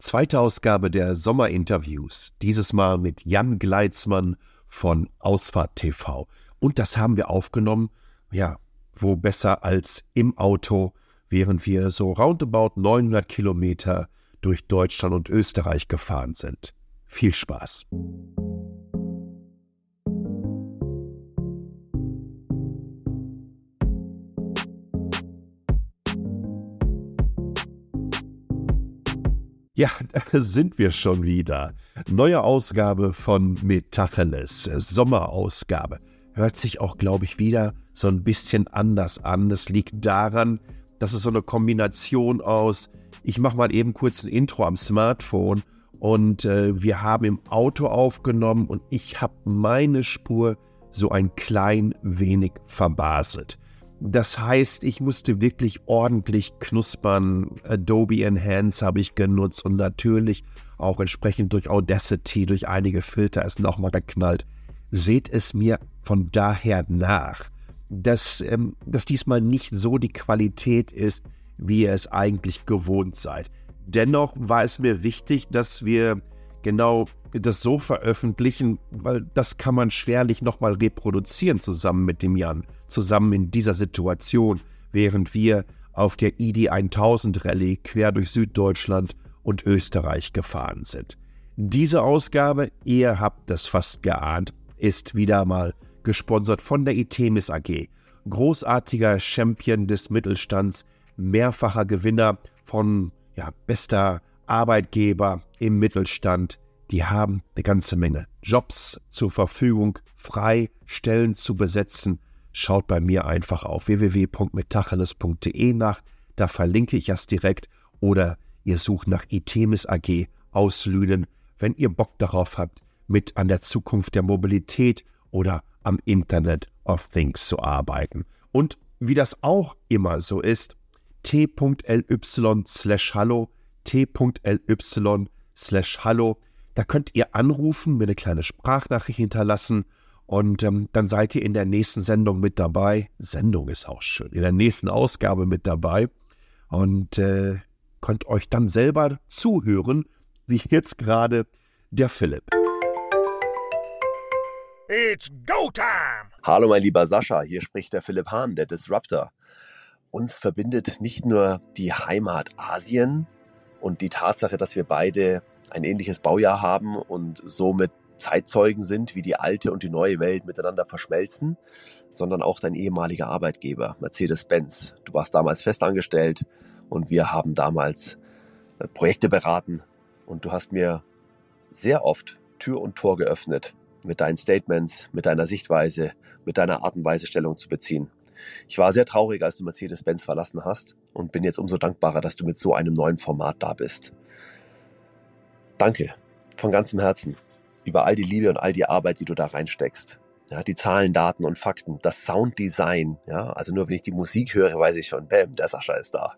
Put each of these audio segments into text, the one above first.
Zweite Ausgabe der Sommerinterviews, dieses Mal mit Jan Gleitzmann von Ausfahrt TV. Und das haben wir aufgenommen, ja, wo besser als im Auto, während wir so roundabout 900 Kilometer durch Deutschland und Österreich gefahren sind. Viel Spaß! Ja, da sind wir schon wieder. Neue Ausgabe von Metacheles, Sommerausgabe. Hört sich auch, glaube ich, wieder so ein bisschen anders an. Das liegt daran, dass es so eine Kombination aus, ich mache mal eben kurz ein Intro am Smartphone und äh, wir haben im Auto aufgenommen und ich habe meine Spur so ein klein wenig verbaselt. Das heißt, ich musste wirklich ordentlich knuspern. Adobe Enhance habe ich genutzt und natürlich auch entsprechend durch Audacity, durch einige Filter es nochmal geknallt. Seht es mir von daher nach, dass, ähm, dass diesmal nicht so die Qualität ist, wie ihr es eigentlich gewohnt seid. Dennoch war es mir wichtig, dass wir genau das so veröffentlichen, weil das kann man schwerlich nochmal reproduzieren zusammen mit dem Jan, zusammen in dieser Situation, während wir auf der ID 1000 Rallye quer durch Süddeutschland und Österreich gefahren sind. Diese Ausgabe, ihr habt das fast geahnt, ist wieder mal gesponsert von der Itemis AG. Großartiger Champion des Mittelstands, mehrfacher Gewinner von ja, bester Arbeitgeber im Mittelstand, die haben eine ganze Menge Jobs zur Verfügung, frei Stellen zu besetzen. Schaut bei mir einfach auf www.metacheles.de nach, da verlinke ich das direkt oder ihr sucht nach Itemis AG aus Lünen, wenn ihr Bock darauf habt, mit an der Zukunft der Mobilität oder am Internet of Things zu arbeiten. Und wie das auch immer so ist, t.ly slash hallo t.ly slash hallo. Da könnt ihr anrufen, mir eine kleine Sprachnachricht hinterlassen und ähm, dann seid ihr in der nächsten Sendung mit dabei. Sendung ist auch schön. In der nächsten Ausgabe mit dabei und äh, könnt euch dann selber zuhören, wie jetzt gerade der Philipp. It's go time! Hallo mein lieber Sascha, hier spricht der Philipp Hahn, der Disruptor. Uns verbindet nicht nur die Heimat Asien, und die Tatsache, dass wir beide ein ähnliches Baujahr haben und somit Zeitzeugen sind, wie die alte und die neue Welt miteinander verschmelzen, sondern auch dein ehemaliger Arbeitgeber, Mercedes-Benz. Du warst damals festangestellt und wir haben damals äh, Projekte beraten und du hast mir sehr oft Tür und Tor geöffnet mit deinen Statements, mit deiner Sichtweise, mit deiner Art und Weise Stellung zu beziehen. Ich war sehr traurig, als du Mercedes-Benz verlassen hast und bin jetzt umso dankbarer, dass du mit so einem neuen Format da bist. Danke von ganzem Herzen über all die Liebe und all die Arbeit, die du da reinsteckst. Ja, die Zahlen, Daten und Fakten, das Sounddesign, ja, also nur wenn ich die Musik höre, weiß ich schon, bam, der Sascha ist da.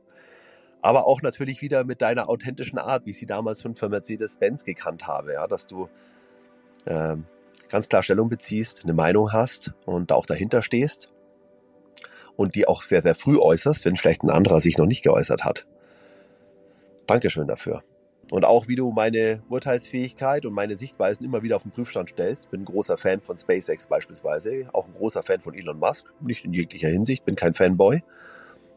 Aber auch natürlich wieder mit deiner authentischen Art, wie ich sie damals schon für Mercedes-Benz gekannt habe, ja, dass du ähm, ganz klar Stellung beziehst, eine Meinung hast und auch dahinter stehst und die auch sehr, sehr früh äußerst, wenn vielleicht ein anderer sich noch nicht geäußert hat. Dankeschön dafür. Und auch wie du meine Urteilsfähigkeit und meine Sichtweisen immer wieder auf den Prüfstand stellst. Bin ein großer Fan von SpaceX beispielsweise, auch ein großer Fan von Elon Musk. Nicht in jeglicher Hinsicht, bin kein Fanboy.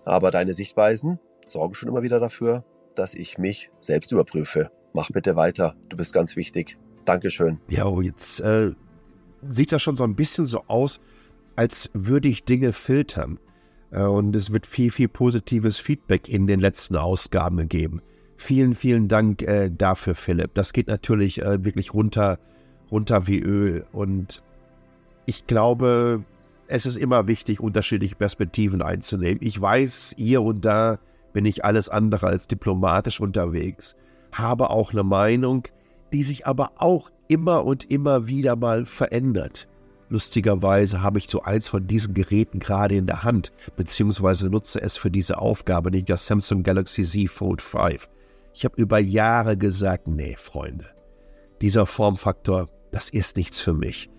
Aber deine Sichtweisen sorgen schon immer wieder dafür, dass ich mich selbst überprüfe. Mach bitte weiter, du bist ganz wichtig. Dankeschön. Ja, oh, jetzt äh, sieht das schon so ein bisschen so aus, als würde ich Dinge filtern. Äh, und es wird viel, viel positives Feedback in den letzten Ausgaben gegeben. Vielen, vielen Dank äh, dafür, Philipp. Das geht natürlich äh, wirklich runter, runter wie Öl. Und ich glaube, es ist immer wichtig, unterschiedliche Perspektiven einzunehmen. Ich weiß, hier und da bin ich alles andere als diplomatisch unterwegs, habe auch eine Meinung, die sich aber auch immer und immer wieder mal verändert. Lustigerweise habe ich so eins von diesen Geräten gerade in der Hand, beziehungsweise nutze es für diese Aufgabe, nicht das Samsung Galaxy Z Fold 5. Ich habe über Jahre gesagt, nee, Freunde, dieser Formfaktor, das ist nichts für mich.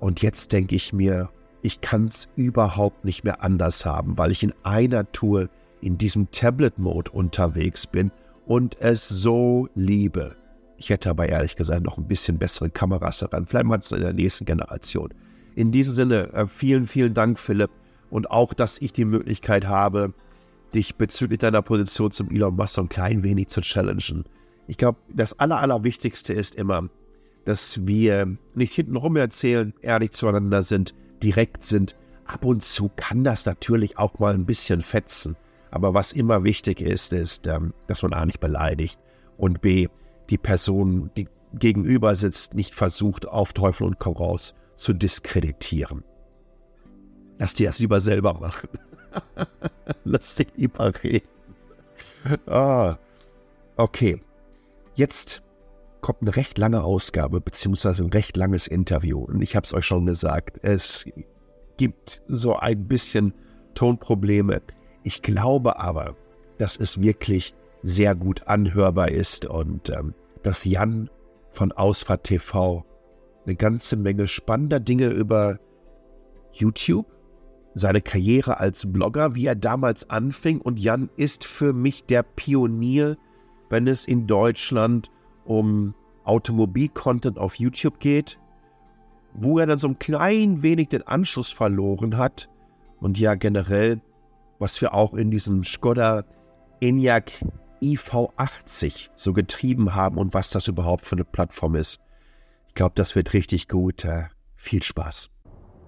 Und jetzt denke ich mir, ich kann es überhaupt nicht mehr anders haben, weil ich in einer Tour in diesem Tablet-Mode unterwegs bin und es so liebe. Ich hätte aber ehrlich gesagt noch ein bisschen bessere Kameras daran. Vielleicht mal in der nächsten Generation. In diesem Sinne, äh, vielen, vielen Dank, Philipp. Und auch, dass ich die Möglichkeit habe, dich bezüglich deiner Position zum Elon Musk so ein klein wenig zu challengen. Ich glaube, das Aller, Allerwichtigste ist immer, dass wir nicht hintenrum erzählen, ehrlich zueinander sind, direkt sind. Ab und zu kann das natürlich auch mal ein bisschen fetzen. Aber was immer wichtig ist, ist, ähm, dass man A nicht beleidigt und B, die Person, die gegenüber sitzt, nicht versucht, auf Teufel und komm raus zu diskreditieren. Lass dir das lieber selber machen. Lass dich lieber reden. Ah, okay. Jetzt kommt eine recht lange Ausgabe, beziehungsweise ein recht langes Interview. Und ich habe es euch schon gesagt, es gibt so ein bisschen Tonprobleme. Ich glaube aber, dass es wirklich sehr gut anhörbar ist und ähm, dass Jan von Ausfahrt TV eine ganze Menge spannender Dinge über YouTube, seine Karriere als Blogger, wie er damals anfing. Und Jan ist für mich der Pionier, wenn es in Deutschland um Automobil-Content auf YouTube geht, wo er dann so ein klein wenig den Anschluss verloren hat und ja generell, was wir auch in diesem Skoda Enyaq IV80 so getrieben haben und was das überhaupt für eine Plattform ist. Ich glaube, das wird richtig gut. Äh, viel Spaß.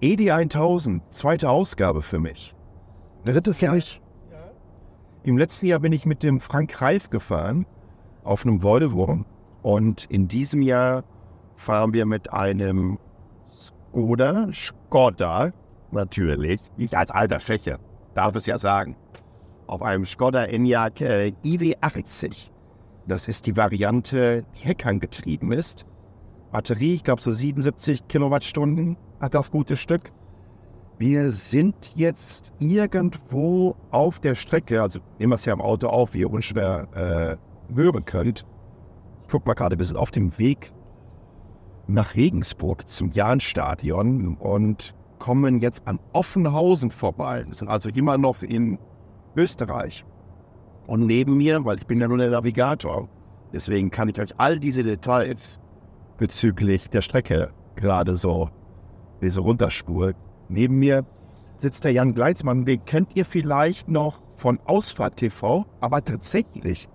ED 1000, zweite Ausgabe für mich. Dritte für mich. Im letzten Jahr bin ich mit dem Frank Reif gefahren auf einem Volvo und in diesem Jahr fahren wir mit einem Skoda, Skoda natürlich, ich als alter Schächer darf es ja sagen, auf einem Skoda Enyaq äh, iW80. Das ist die Variante, die heckangetrieben ist. Batterie, ich glaube so 77 Kilowattstunden das gute Stück. Wir sind jetzt irgendwo auf der Strecke, also nehmen wir es ja im Auto auf, wie ihr unschwer äh, hören könnt, ich guck mal gerade, wir sind auf dem Weg nach Regensburg zum Jahnstadion und kommen jetzt an Offenhausen vorbei. Wir sind also immer noch in Österreich. Und neben mir, weil ich bin ja nur der Navigator, deswegen kann ich euch all diese Details bezüglich der Strecke gerade so, wie so runterspulen. Neben mir sitzt der Jan Gleitzmann, den kennt ihr vielleicht noch von Ausfahrt TV, aber tatsächlich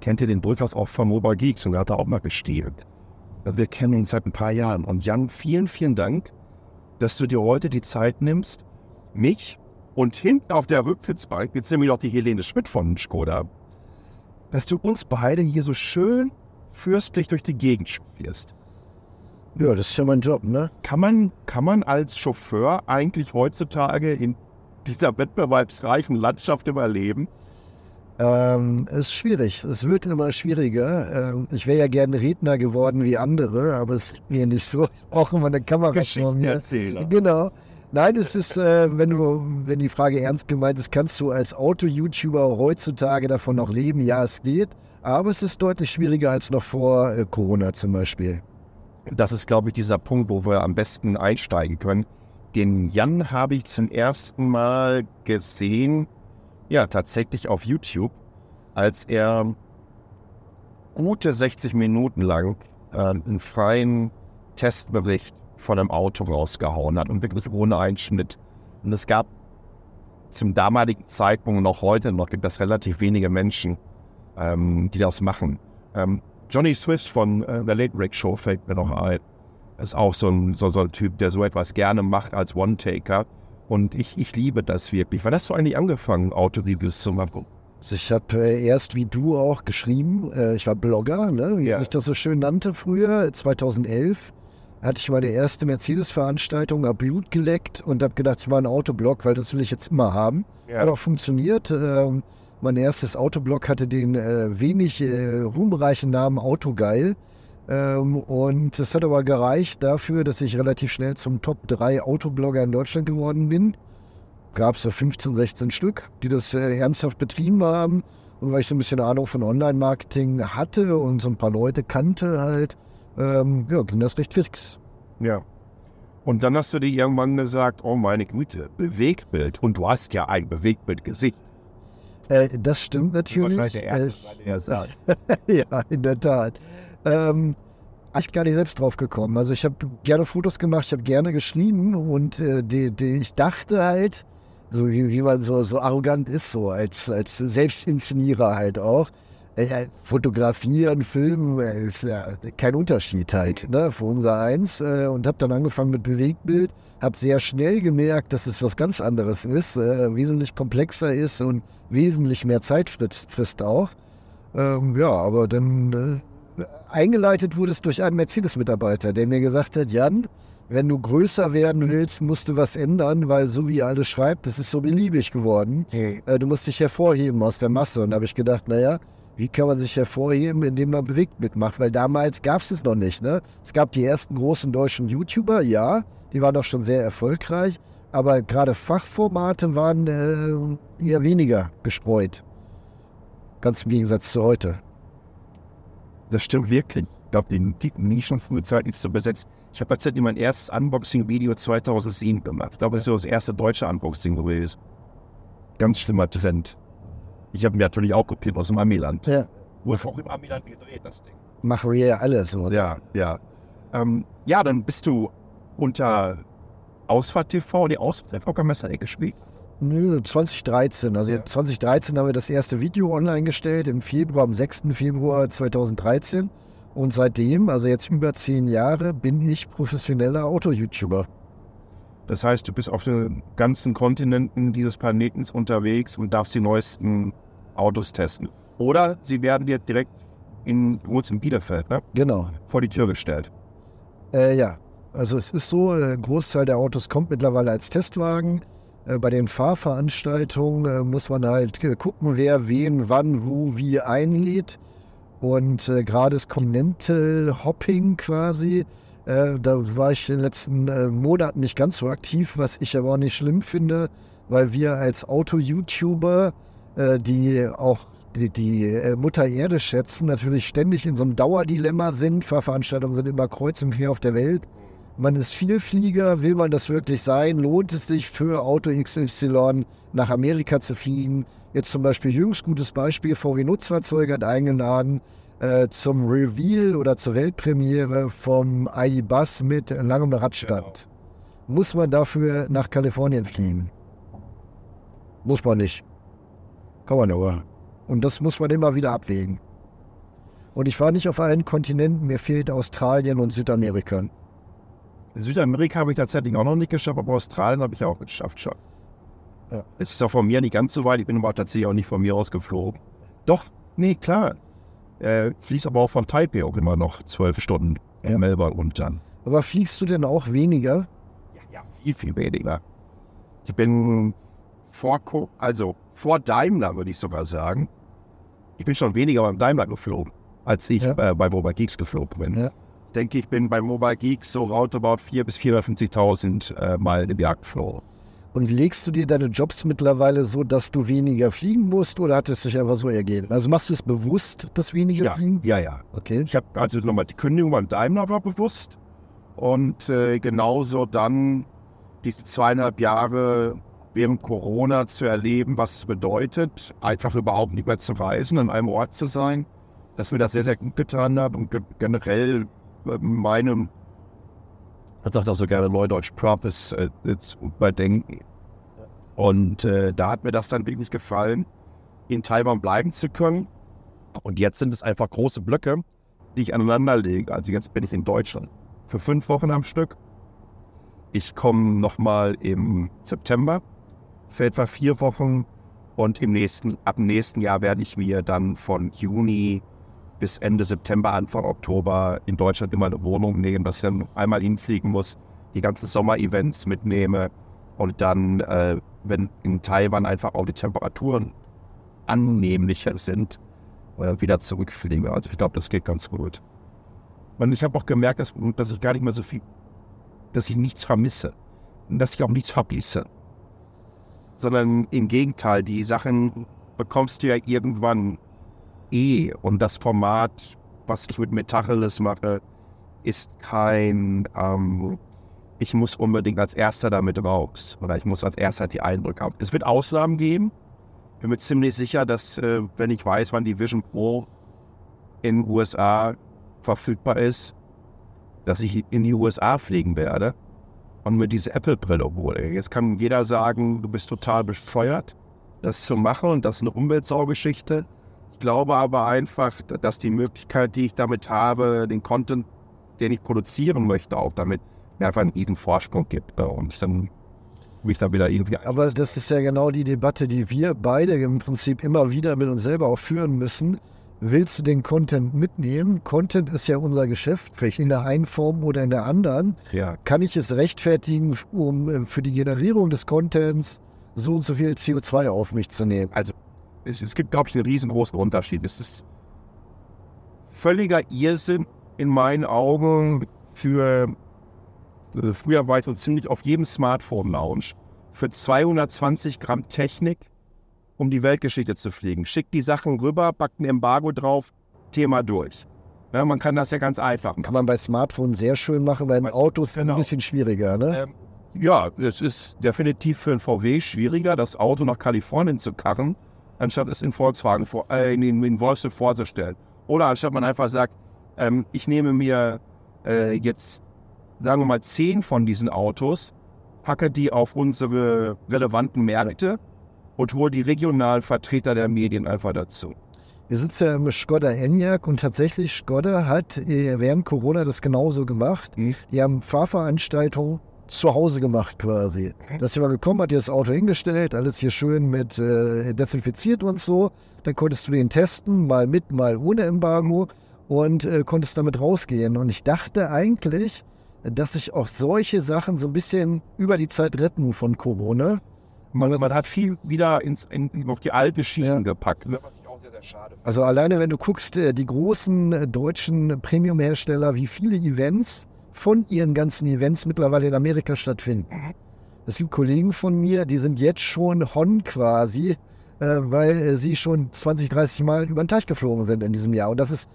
kennt ihr den durchaus auch von Mobile Geeks und hat da auch mal gestielt. Also wir kennen uns seit ein paar Jahren. Und Jan, vielen, vielen Dank, dass du dir heute die Zeit nimmst, mich und hinten auf der Rücksitzbank, jetzt nämlich noch die Helene Schmidt von Skoda, dass du uns beide hier so schön fürstlich durch die Gegend chauffierst. Ja, das ist ja mein Job, ne? Kann man, kann man als Chauffeur eigentlich heutzutage in dieser wettbewerbsreichen Landschaft überleben? Ähm, ist schwierig. Es wird immer schwieriger. Ähm, ich wäre ja gerne Redner geworden wie andere, aber es ist mir nicht so. Ich brauche immer eine Kamera vor mir. Genau. Nein, es ist, äh, wenn du, wenn die Frage ernst gemeint ist, kannst du als Auto-YouTuber heutzutage davon noch leben? Ja, es geht. Aber es ist deutlich schwieriger als noch vor äh, Corona zum Beispiel. Das ist, glaube ich, dieser Punkt, wo wir am besten einsteigen können. Den Jan habe ich zum ersten Mal gesehen, ja, tatsächlich auf YouTube, als er gute 60 Minuten lang äh, einen freien Testbericht von einem Auto rausgehauen hat und wirklich ohne Einschnitt. Und es gab zum damaligen Zeitpunkt und auch heute noch gibt es relativ wenige Menschen, ähm, die das machen. Ähm, Johnny Swiss von äh, der Late Break Show fällt mir noch ein. Ist auch so ein, so, so ein Typ, der so etwas gerne macht als One-Taker. Und ich, ich liebe das wirklich. Wann hast du eigentlich angefangen, Autoreviews zu machen? Also ich habe äh, erst wie du auch geschrieben, äh, ich war Blogger, ne, wie Ja. ich das so schön nannte früher, 2011 hatte ich meine erste Mercedes-Veranstaltung, habe Blut geleckt und habe gedacht, ich mache einen Autoblog, weil das will ich jetzt immer haben. Ja. Hat auch funktioniert. Ähm, mein erstes Autoblog hatte den äh, wenig äh, ruhmreichen Namen Autogeil. Ähm, und das hat aber gereicht dafür, dass ich relativ schnell zum Top 3 Autoblogger in Deutschland geworden bin. Gab es so 15, 16 Stück, die das äh, ernsthaft betrieben haben. Und weil ich so ein bisschen Ahnung von Online-Marketing hatte und so ein paar Leute kannte halt, ähm, ja, ging das recht fix. Ja. Und dann hast du dir irgendwann gesagt, oh meine Güte, Bewegtbild. Und du hast ja ein Bewegtbildgesicht. Äh, das stimmt natürlich. Wahrscheinlich der erste, Äh, der ja, in der Tat. Ähm, ich bin gar nicht selbst drauf gekommen. Also ich habe gerne Fotos gemacht, ich habe gerne geschrieben und äh, die, die, ich dachte halt, so wie, wie man so, so arrogant ist, so als, als Selbstinszenierer halt auch. Äh, fotografieren, filmen, äh, ist ja kein Unterschied halt ne, für unser Eins. Äh, und habe dann angefangen mit Bewegtbild, habe sehr schnell gemerkt, dass es was ganz anderes ist, äh, wesentlich komplexer ist und wesentlich mehr Zeit frisst, frisst auch. Ähm, ja, aber dann äh, eingeleitet wurde es durch einen Mercedes-Mitarbeiter, der mir gesagt hat, Jan, wenn du größer werden willst, musst du was ändern, weil so wie alles schreibt, das ist so beliebig geworden. Äh, du musst dich hervorheben aus der Masse. Und da habe ich gedacht, naja, wie kann man sich hervorheben, indem man bewegt mitmacht? Weil damals gab es es noch nicht. Ne? Es gab die ersten großen deutschen YouTuber, ja, die waren doch schon sehr erfolgreich. Aber gerade Fachformate waren äh, eher weniger gestreut. Ganz im Gegensatz zu heute. Das stimmt wirklich. Ich glaube, die Nischen frühzeitig zu besetzt. Ich habe tatsächlich mein erstes Unboxing-Video 2007 gemacht. Ich glaube, das ist so das erste deutsche Unboxing gewesen. Ganz schlimmer Trend. Ich habe mir natürlich auch kopiert aus dem Amiland. Ja, Wurde auch im Amiland gedreht, das Ding. machen wir ja alle so. Ja, ja. Ähm, ja, dann bist du unter Ausfahrt TV, die Ausfahrt TV kann man das gespielt. Nö, 2013. Also jetzt 2013 haben wir das erste Video online gestellt, im Februar, am 6. Februar 2013. Und seitdem, also jetzt über zehn Jahre, bin ich professioneller Auto-YouTuber. Das heißt, du bist auf den ganzen Kontinenten dieses Planetens unterwegs und darfst die neuesten Autos testen. Oder sie werden dir direkt in, in Bielefeld, ne? Genau. vor die Tür gestellt. Äh, ja, also es ist so, ein Großteil der Autos kommt mittlerweile als Testwagen. Äh, bei den Fahrveranstaltungen äh, muss man halt äh, gucken, wer wen, wann, wo, wie einlädt. Und äh, gerade das Continental Hopping quasi, äh, da war ich in den letzten äh, Monaten nicht ganz so aktiv, was ich aber auch nicht schlimm finde, weil wir als Auto-YouTuber, äh, die auch die, die äh, Mutter Erde schätzen, natürlich ständig in so einem Dauerdilemma sind. Fahrveranstaltungen sind immer kreuz und quer auf der Welt. Man ist Vielflieger, will man das wirklich sein? Lohnt es sich für Auto XY nach Amerika zu fliegen? Jetzt zum Beispiel jüngst gutes Beispiel, VW Nutzfahrzeuge hat eingeladen äh, zum Reveal oder zur Weltpremiere vom ID-Bus mit langem Radstand. Muss man dafür nach Kalifornien fliegen? Muss man nicht. Kann man aber. Und das muss man immer wieder abwägen. Und ich war nicht auf allen Kontinenten, mir fehlt Australien und Südamerika. Südamerika habe ich tatsächlich auch noch nicht geschafft, aber Australien habe ich auch geschafft schon. Ja. Es ist auch von mir nicht ganz so weit, ich bin aber tatsächlich auch nicht von mir aus geflogen. Doch, nee, klar. Äh, fließt aber auch von Taipei auch immer noch zwölf Stunden in Ja. Melbourne und dann. Aber fliegst du denn auch weniger? Ja, ja, viel, viel weniger. Ich bin vor, Co- also vor Daimler, würde ich sogar sagen. Ich bin schon weniger beim Daimler geflogen, als ich Ja. äh, bei Mobile Geeks geflogen bin. Ja. Ich denke, ich bin bei Mobile Geeks so roundabout 400.000 bis 450.000 äh, Mal im Jahr geflogen. Und legst du dir deine Jobs mittlerweile so, dass du weniger fliegen musst oder hat es sich einfach so ergeben? Also machst du es bewusst, das weniger Ja, Fliegen? ja, ja. Okay. Ich habe also nochmal die Kündigung beim Daimler war bewusst und äh, genauso dann diese zweieinhalb Jahre während Corona zu erleben, was es bedeutet, einfach überhaupt nicht mehr zu reisen, an einem Ort zu sein, dass mir das sehr, sehr gut getan hat und ge generell äh, meinem, man sagt auch so gerne Neudeutsch, Purpose äh, äh, zu überdenken. Und äh, da hat mir das dann wirklich gefallen, in Taiwan bleiben zu können. Und jetzt sind es einfach große Blöcke, die ich aneinander lege. Also jetzt bin ich in Deutschland für fünf Wochen am Stück. Ich komme nochmal im September für etwa vier Wochen und im nächsten, ab dem nächsten Jahr werde ich mir dann von Juni bis Ende September, Anfang Oktober in Deutschland immer eine Wohnung nehmen, dass ich dann einmal hinfliegen muss, die ganzen Sommer-Events mitnehme und dann, äh, wenn in Taiwan einfach auch die Temperaturen annehmlicher sind, äh, wieder zurückfliege. Also ich glaube, das geht ganz gut. Und ich habe auch gemerkt, dass, dass ich gar nicht mehr so viel, dass ich nichts vermisse. Und dass ich auch nichts vermisse. Sondern im Gegenteil, die Sachen bekommst du ja irgendwann eh. Und das Format, was ich mit Metacheles mache, ist kein, ähm, ich muss unbedingt als Erster damit raus. Oder ich muss als Erster die Eindrücke haben. Es wird Ausnahmen geben. bin mir ziemlich sicher, dass, äh, wenn ich weiß, wann die Vision Pro in den USA verfügbar ist, dass ich in die USA fliegen werde und mir diese Apple-Brille hole. Jetzt kann jeder sagen, du bist total bescheuert, das zu machen und das ist eine Umweltsaugeschichte. Ich glaube aber einfach, dass die Möglichkeit, die ich damit habe, den Content, den ich produzieren möchte, auch damit mir einfach einen riesen Vorsprung gibt. Und dann mich da wieder irgendwie Aber das ist ja genau die Debatte, die wir beide im Prinzip immer wieder mit uns selber auch führen müssen. Willst du den Content mitnehmen? Content ist ja unser Geschäft, in der einen Form oder in der anderen. Ja. Kann ich es rechtfertigen, um äh, für die Generierung des Contents so und so viel CO2 auf mich zu nehmen? Also es, es gibt, glaube ich, einen riesengroßen Unterschied. Es ist völliger Irrsinn in meinen Augen für, also früher war ich so ziemlich auf jedem Smartphone-Lounge, für 220 Gramm Technik, um die Weltgeschichte zu fliegen. Schickt die Sachen rüber, packt ein Embargo drauf, Thema durch. Ja, man kann das ja ganz einfach machen. Kann man bei Smartphones sehr schön machen, bei Autos ist es genau. ein bisschen schwieriger, ne? Ähm, ja, es ist definitiv für ein VW schwieriger, das Auto nach Kalifornien zu karren, anstatt es in Volkswagen vor, äh, in, in, Wolfsburg vorzustellen. Oder anstatt man einfach sagt, ähm, ich nehme mir äh, jetzt, sagen wir mal, zehn von diesen Autos, packe die auf unsere relevanten Märkte und hole die regionalen Vertreter der Medien einfach dazu. Wir sitzen ja im Skoda Enyaq und tatsächlich Skoda hat äh, während Corona das genauso gemacht. Mhm. Die haben Fahrveranstaltungen zu Hause gemacht quasi. Da ist jemand gekommen, hat dir das Auto hingestellt, alles hier schön mit äh, desinfiziert und so. Dann konntest du den testen, mal mit, mal ohne Embargo und äh, konntest damit rausgehen. Und ich dachte eigentlich, dass sich auch solche Sachen so ein bisschen über die Zeit retten von Corona. Man, man hat viel wieder ins, in, auf die alte Schiene Ja. gepackt. Was ich auch sehr, sehr schade finde. Also alleine wenn du guckst, äh, die großen äh, deutschen Premium-Hersteller, wie viele Events von ihren ganzen Events mittlerweile in Amerika stattfinden. Es gibt Kollegen von mir, die sind jetzt schon Hon quasi, äh, weil sie schon 20, 30 Mal über den Teich geflogen sind in diesem Jahr. Und das ist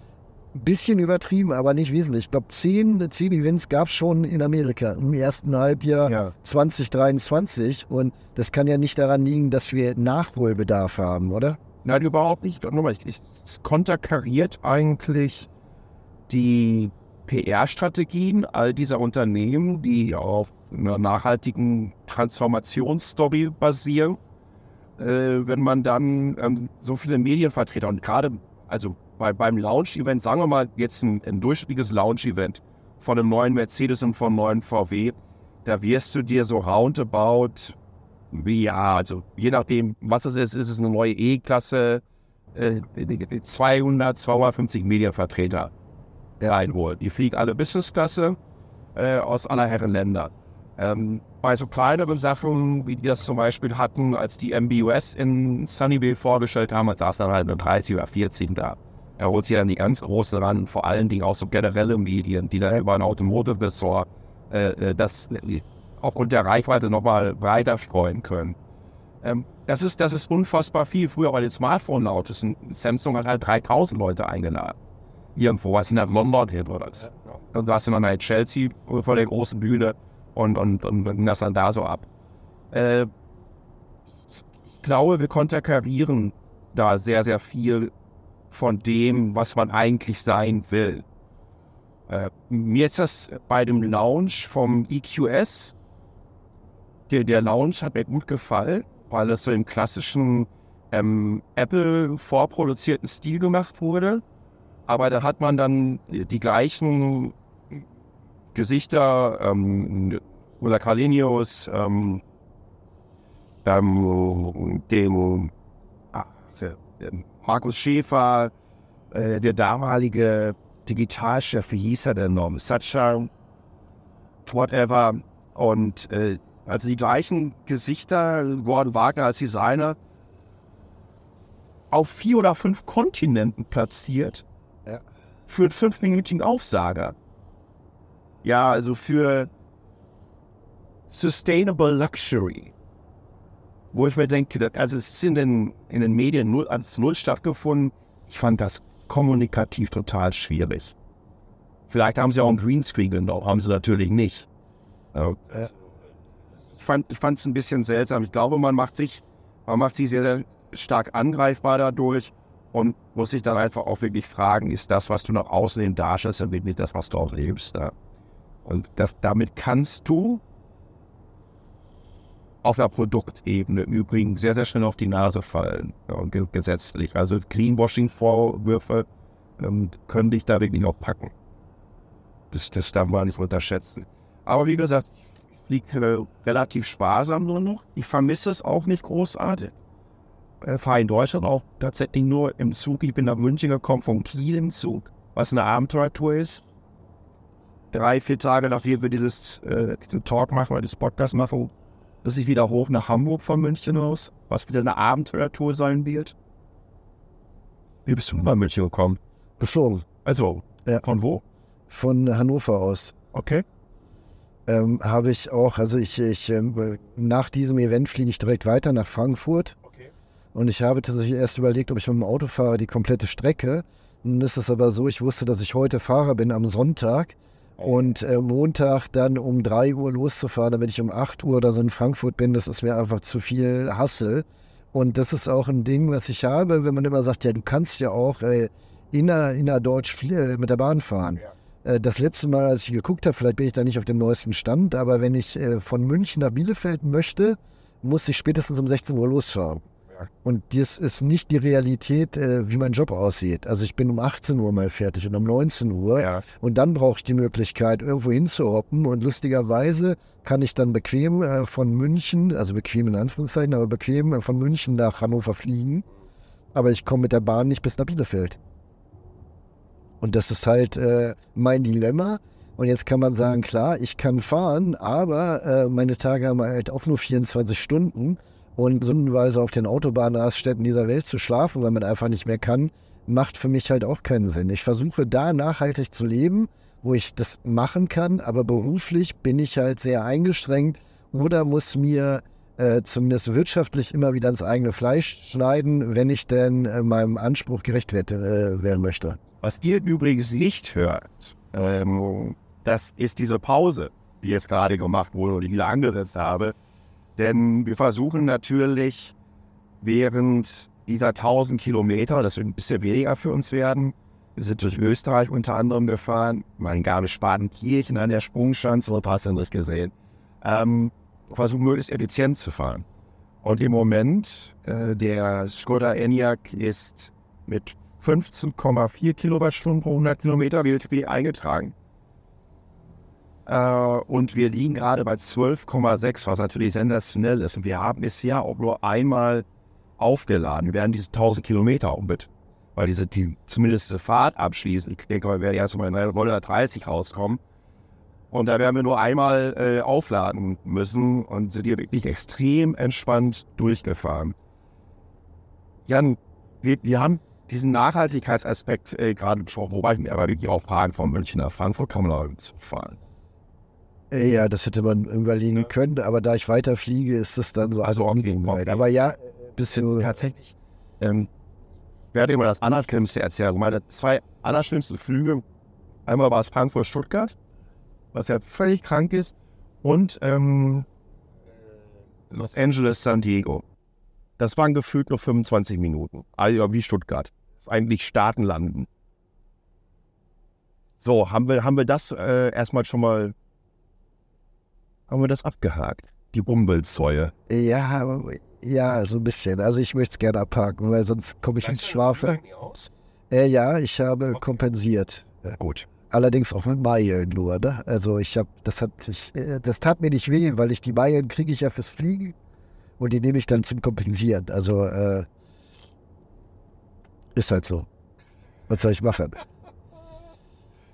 ein bisschen übertrieben, aber nicht wesentlich. Ich glaube, zehn, zehn Events gab es schon in Amerika im ersten Halbjahr Ja. 2023. Und das kann ja nicht daran liegen, dass wir Nachholbedarf haben, oder? Nein, überhaupt nicht. Nochmal, es konterkariert eigentlich die PR-Strategien all dieser Unternehmen, die auf einer nachhaltigen Transformationsstory basieren. Äh, wenn man dann ähm, so viele Medienvertreter und gerade, also bei, beim Launch-Event, sagen wir mal jetzt ein, ein durchschnittliches Launch-Event von einem neuen Mercedes und von einem neuen VW, da wirst du dir so roundabout ja, also je nachdem, was es ist, ist es eine neue E-Klasse, äh, 200, 250 Medienvertreter reinholen. Die fliegen alle Business-Klasse äh, aus aller Herren Länder. Ähm, bei so kleineren Sachen, wie die das zum Beispiel hatten, als die MBUS in Sunnyvale vorgestellt haben, saß dann halt nur 30 oder 40 da. Er holt sich dann die ganz großen ran, vor allen Dingen auch so generelle Medien, die dann über ein Automotive-Ressort äh, äh, das äh, aufgrund der Reichweite nochmal breiter streuen können. Ähm, das, ist, das ist unfassbar viel. Früher bei den Smartphone-Launches, Samsung hat halt 3000 Leute eingeladen. Irgendwo, was in nach London hin oder so. Dann saß du dann halt Chelsea vor der großen Bühne und, und, und ging das dann da so ab. Äh, ich glaube, wir konterkarieren da sehr, sehr viel von dem, was man eigentlich sein will. Äh, mir ist das bei dem Launch vom EQS, der, der Launch hat mir gut gefallen, weil es so im klassischen ähm, Apple vorproduzierten Stil gemacht wurde. Aber da hat man dann die gleichen Gesichter, ähm, oder Kalenius, ähm, ähm, dem ah, der, der Markus Schäfer, äh, der damalige Digitalchef, wie hieß er denn noch? Satcha, whatever. Und äh, also die gleichen Gesichter, Gordon Wagner als Designer, auf vier oder fünf Kontinenten platziert. Ja. Für einen fünfminütigen Aufsager. Ja, also für Sustainable Luxury. Wo ich mir denke, also es ist in den, in den Medien null, als null stattgefunden. Ich fand das kommunikativ total schwierig. Vielleicht haben sie auch einen Greenscreen genommen, haben sie natürlich nicht. Ja. Ich fand ich es ein bisschen seltsam. Ich glaube, man macht sich, man macht sich sehr, sehr stark angreifbar dadurch und muss sich dann einfach auch wirklich fragen, ist das, was du nach außen hin darstellst, dann wirklich das, was du auch lebst. Ja? Und das, damit kannst du auf der Produktebene übrigens sehr, sehr schnell auf die Nase fallen, ja, gesetzlich. Also Greenwashing-Vorwürfe ähm, können dich da wirklich auch packen. Das, das darf man nicht unterschätzen. Aber wie gesagt, ich fliege äh, relativ sparsam nur noch. Ich vermisse es auch nicht großartig. Äh, fahre in Deutschland auch tatsächlich nur im Zug. Ich bin nach München gekommen, von Kiel im Zug, was eine Abenteuertour ist. Drei, vier Tage nachdem wir dieses, äh, diesen Talk machen, oder dieses Podcast machen, dass ich wieder hoch nach Hamburg von München aus, was wieder eine Abenteuertour sein wird. Wie bist du nach München gekommen? Geflogen. Also, Ja. von wo? Von Hannover aus. Okay. Ähm, habe ich auch, also ich, ich ähm, nach diesem Event fliege ich direkt weiter nach Frankfurt. Okay. Und ich habe tatsächlich erst überlegt, ob ich mit dem Auto fahre, die komplette Strecke. Nun ist es aber so, ich wusste, dass ich heute Fahrer bin am Sonntag und äh, Montag dann um 3 Uhr loszufahren, damit ich um 8 Uhr oder so in Frankfurt bin, das ist mir einfach zu viel Hassel. Und das ist auch ein Ding, was ich habe, wenn man immer sagt, ja, du kannst ja auch äh, inner, innerdeutsch flie- mit der Bahn fahren. Äh, Das letzte Mal, als ich geguckt habe, vielleicht bin ich da nicht auf dem neuesten Stand, aber wenn ich äh, von München nach Bielefeld möchte, muss ich spätestens um 16 Uhr losfahren. Und das ist nicht die Realität, äh, wie mein Job aussieht. Also ich bin um 18 Uhr mal fertig und um 19 Uhr. Ja. Und dann brauche ich die Möglichkeit, irgendwo hinzuhoppen. Und lustigerweise kann ich dann bequem äh, von München, also bequem in Anführungszeichen, aber bequem äh, von München nach Hannover fliegen. Aber ich komme mit der Bahn nicht bis nach Bielefeld. Und das ist halt äh, mein Dilemma. Und jetzt kann man sagen, klar, ich kann fahren, aber äh, meine Tage haben halt auch nur 24 Stunden. Und stundenweise auf den Autobahnraststätten dieser Welt zu schlafen, weil man einfach nicht mehr kann, macht für mich halt auch keinen Sinn. Ich versuche da nachhaltig zu leben, wo ich das machen kann, aber beruflich bin ich halt sehr eingeschränkt oder muss mir äh, zumindest wirtschaftlich immer wieder ins eigene Fleisch schneiden, wenn ich denn äh, meinem Anspruch gerecht werden, äh, werden möchte. Was ihr übrigens nicht hört, ähm, das ist diese Pause, die jetzt gerade gemacht wurde und ich wieder angesetzt habe. Denn wir versuchen natürlich während dieser 1000 Kilometer, das wird ein bisschen weniger für uns werden, wir sind durch Österreich unter anderem gefahren, mein Garmisch-Partenkirchen an der Sprungschanze und hast nicht gesehen, ähm, versuchen möglichst effizient zu fahren. Und im Moment, äh, der Skoda Enyaq ist mit 15,4 Kilowattstunden pro 100 Kilometer WLTP eingetragen. Äh, und wir liegen gerade bei 12,6, was natürlich sensationell ist. Und wir haben bisher auch nur einmal aufgeladen. Wir werden diese 1000 Kilometer auch mit, weil diese, die, zumindest diese Fahrt abschließen. Ich denke, wir werden erst mal in 130 rauskommen. Und da werden wir nur einmal äh, aufladen müssen und sind hier wirklich extrem entspannt durchgefahren. Jan, wir, wir haben diesen Nachhaltigkeitsaspekt äh, gerade besprochen, wobei ich mir aber wirklich auch Fragen von München nach Frankfurt kann man auch fahren. Äh, Ja, das hätte man überlegen können, aber da ich weiterfliege, ist das dann so Also, okay, okay. Aber ja, bisschen Tatsächlich. Ähm, ich werde immer das Allerschlimmste erzählen. Meine zwei allerschlimmsten Flüge, einmal war es Frankfurt-Stuttgart, was ja völlig krank ist, und ähm, Los Angeles-San Diego. Das waren gefühlt nur 25 Minuten. Also wie Stuttgart. Das ist eigentlich Starten, Landen. So, haben wir, haben wir das äh, erstmal schon mal, haben wir das abgehakt? Die Umweltsäue. Ja, ja, so ein bisschen. Also ich möchte es gerne abhaken, weil sonst komme ich ins Schwafeln. aus? Äh, ja, ich habe kompensiert. Ja, gut. Allerdings auch mit Meilen nur, ne? Also ich habe, das hat, ich, äh, das tat mir nicht weh, weil ich die Meilen kriege ich ja fürs Fliegen und die nehme ich dann zum Kompensieren. Also äh, ist halt so. Was soll ich machen?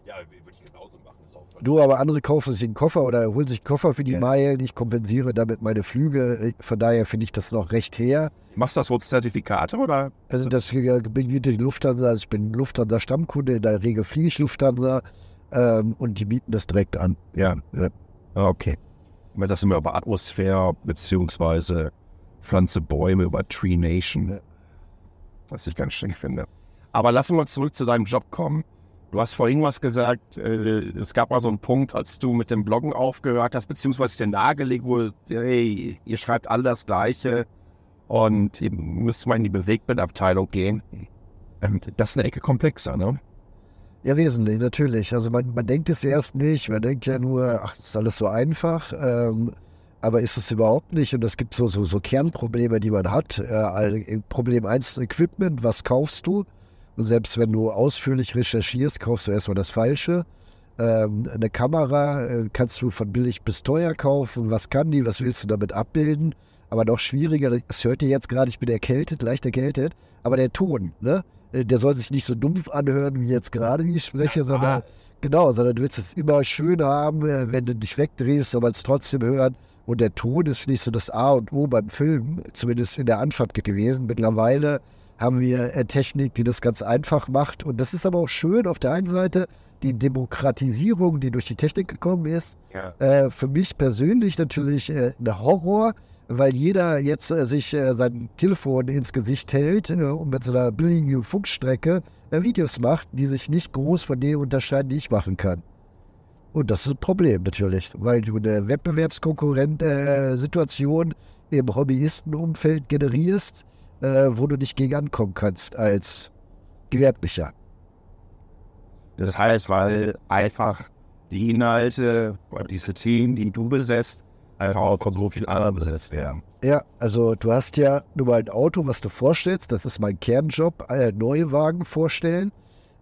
Ja, würde ich genauso machen. Ist auch Du, aber andere kaufen sich einen Koffer oder holen sich einen Koffer für die Ja. Meilen. Ich kompensiere damit meine Flüge. Von daher finde ich das noch recht her. Machst du das so Zertifikate oder? Also das äh, bietet die Lufthansa, also ich bin Lufthansa-Stammkunde, in der Regel fliege ich Lufthansa ähm, und die bieten das direkt an. Ja. Ja. Okay. Das sind wir über Atmosphäre beziehungsweise Pflanze Bäume über Tree Nation. Ja. Was ich ganz schön finde. Aber lassen wir zurück zu deinem Job kommen. Du hast vorhin was gesagt, äh, es gab mal so einen Punkt, als du mit dem Bloggen aufgehört hast, beziehungsweise dir nahegelegt wurde, hey, ihr schreibt alle das Gleiche Und eben müsste man in die Bewegtbildabteilung gehen. Ähm, Das ist eine Ecke komplexer, ne? Ja, wesentlich, natürlich. Also man, man denkt es erst nicht, man denkt ja nur, ach, ist alles so einfach. Ähm, aber ist es überhaupt nicht. Und es gibt so, so, so Kernprobleme, die man hat. Äh, Problem 1, Equipment, was kaufst du? Und selbst wenn du ausführlich recherchierst, kaufst du erstmal das Falsche. Ähm, eine Kamera äh, kannst du von billig bis teuer kaufen. Was kann die? Was willst du damit abbilden? Aber noch schwieriger, das hört ihr jetzt gerade, ich bin erkältet, leicht erkältet, aber der Ton, ne? Äh, Der soll sich nicht so dumpf anhören, wie jetzt gerade, wie ich spreche, sondern genau, sondern du willst es immer schön haben, äh, wenn du dich wegdrehst, soll man es trotzdem hören. Und der Ton ist nicht so das A und O beim Film, zumindest in der Anfang gewesen. Mittlerweile haben wir äh, Technik, die das ganz einfach macht. Und das ist aber auch schön auf der einen Seite, die Demokratisierung, die durch die Technik gekommen ist. Äh, für mich persönlich natürlich äh, ein Horror, weil jeder jetzt äh, sich äh, sein Telefon ins Gesicht hält äh, und mit so einer billigen Funkstrecke Videos macht, die sich nicht groß von denen unterscheiden, die ich machen kann. Und das ist ein Problem natürlich, weil du eine Wettbewerbskonkurrent-Situation im Hobbyistenumfeld generierst, äh, wo du nicht gegen ankommen kannst als Gewerblicher. Das heißt, weil einfach die Inhalte diese Themen, die du besetzt, einfach auch von so vielen anderen besetzt werden. Ja, also du hast ja nur mal ein Auto, was du vorstellst. Das ist mein Kernjob. Äh, neue Wagen vorstellen.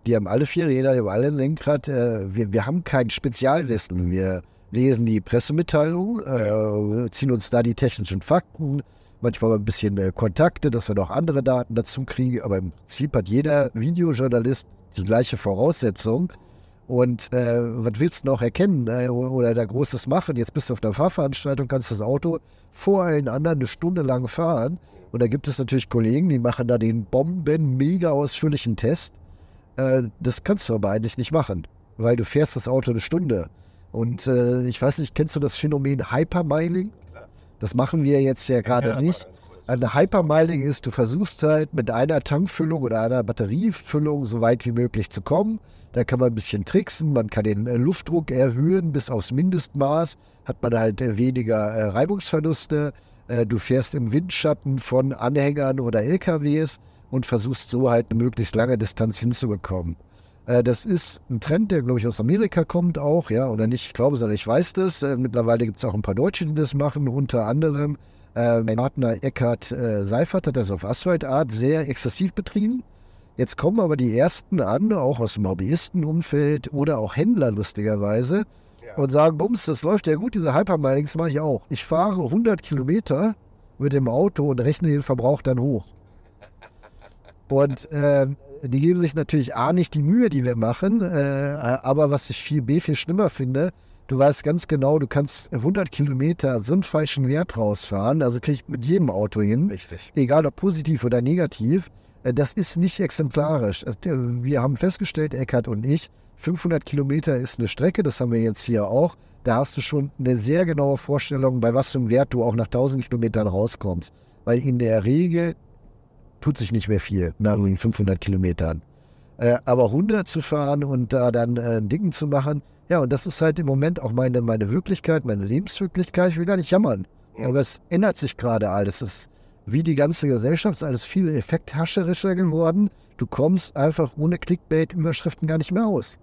Die haben alle vier Räder, die haben alle ein Lenkrad. Äh, wir, wir haben kein Spezialwissen. Wir lesen die Pressemitteilung, äh, ziehen uns da die technischen Fakten, manchmal mal ein bisschen äh, Kontakte, dass wir noch andere Daten dazu kriegen. Aber im Prinzip hat jeder Videojournalist die gleiche Voraussetzung. Und äh, was willst du noch erkennen äh, oder da Großes machen? Jetzt bist du auf einer Fahrveranstaltung, kannst das Auto vor allen anderen eine Stunde lang fahren. Und da gibt es natürlich Kollegen, die machen da den Bomben mega ausführlichen Test. Äh, das kannst du aber eigentlich nicht machen, weil du fährst das Auto eine Stunde. Und äh, ich weiß nicht, kennst du das Phänomen Hypermiling? Das machen wir jetzt ja gerade nicht. Ein Hypermiling ist, du versuchst halt mit einer Tankfüllung oder einer Batteriefüllung so weit wie möglich zu kommen. Da kann man ein bisschen tricksen, man kann den äh, Luftdruck erhöhen bis aufs Mindestmaß, hat man halt äh, weniger äh, Reibungsverluste. Du fährst im Windschatten von Anhängern oder LKWs und versuchst so halt eine möglichst lange Distanz hinzubekommen. Äh, Das ist ein Trend, der, glaube ich, aus Amerika kommt auch, ja, oder nicht, ich glaube, sondern ich weiß das. Äh, Mittlerweile gibt es auch ein paar Deutsche, die das machen, unter anderem äh, mein Partner Eckhard äh, Seifert hat das auf Asphaltart sehr exzessiv betrieben. Jetzt kommen aber die ersten an, auch aus dem Hobbyistenumfeld oder auch Händler lustigerweise, und sagen, Bums, das läuft ja gut, diese Hypermilings mache ich auch. Ich fahre 100 Kilometer mit dem Auto und rechne den Verbrauch dann hoch. Und äh, die geben sich natürlich A nicht die Mühe, die wir machen, äh, aber was ich viel B viel schlimmer finde, du weißt ganz genau, du kannst 100 Kilometer so einen falschen Wert rausfahren, also kriege ich mit jedem Auto hin, Richtig. egal ob positiv oder negativ. Äh, Das ist nicht exemplarisch. Wir haben festgestellt, Eckert und ich, 500 Kilometer ist eine Strecke, das haben wir jetzt hier auch. Da hast du schon eine sehr genaue Vorstellung, bei was für einem Wert du auch nach 1000 Kilometern rauskommst. Weil in der Regel tut sich nicht mehr viel nach den 500 Kilometern. Äh, aber 100 zu fahren und da dann äh, ein Ding zu machen, ja, und das ist halt im Moment auch meine, meine Wirklichkeit, meine Lebenswirklichkeit. Ich will gar nicht jammern. Aber es ändert sich gerade alles. Es ist wie die ganze Gesellschaft, ist alles viel effekthascherischer geworden. Du kommst einfach ohne Clickbait-Überschriften gar nicht mehr aus.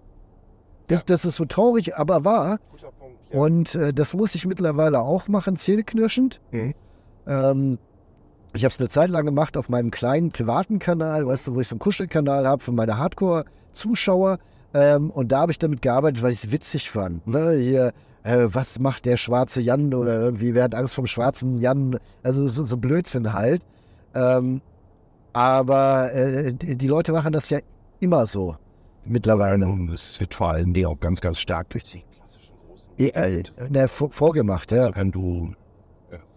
Das, das ist so traurig, aber wahr. Und äh, das muss ich mittlerweile auch machen, zähneknirschend. Mhm. Ähm, ich habe es eine Zeit lang gemacht auf meinem kleinen privaten Kanal, weißt du, wo ich so einen Kuschelkanal habe für meine Hardcore-Zuschauer. Ähm, und da habe ich damit gearbeitet, weil ich es witzig fand. Ne? Hier, äh, was macht der schwarze Jan oder irgendwie, wer hat Angst vom schwarzen Jan? Also so, so Blödsinn halt. Ähm, aber äh, die, Leute machen das ja immer so mittlerweile. Und es wird vor allem die auch ganz, ganz stark durch die klassischen großen äh, ne, vor, vorgemacht, ja. Also wenn du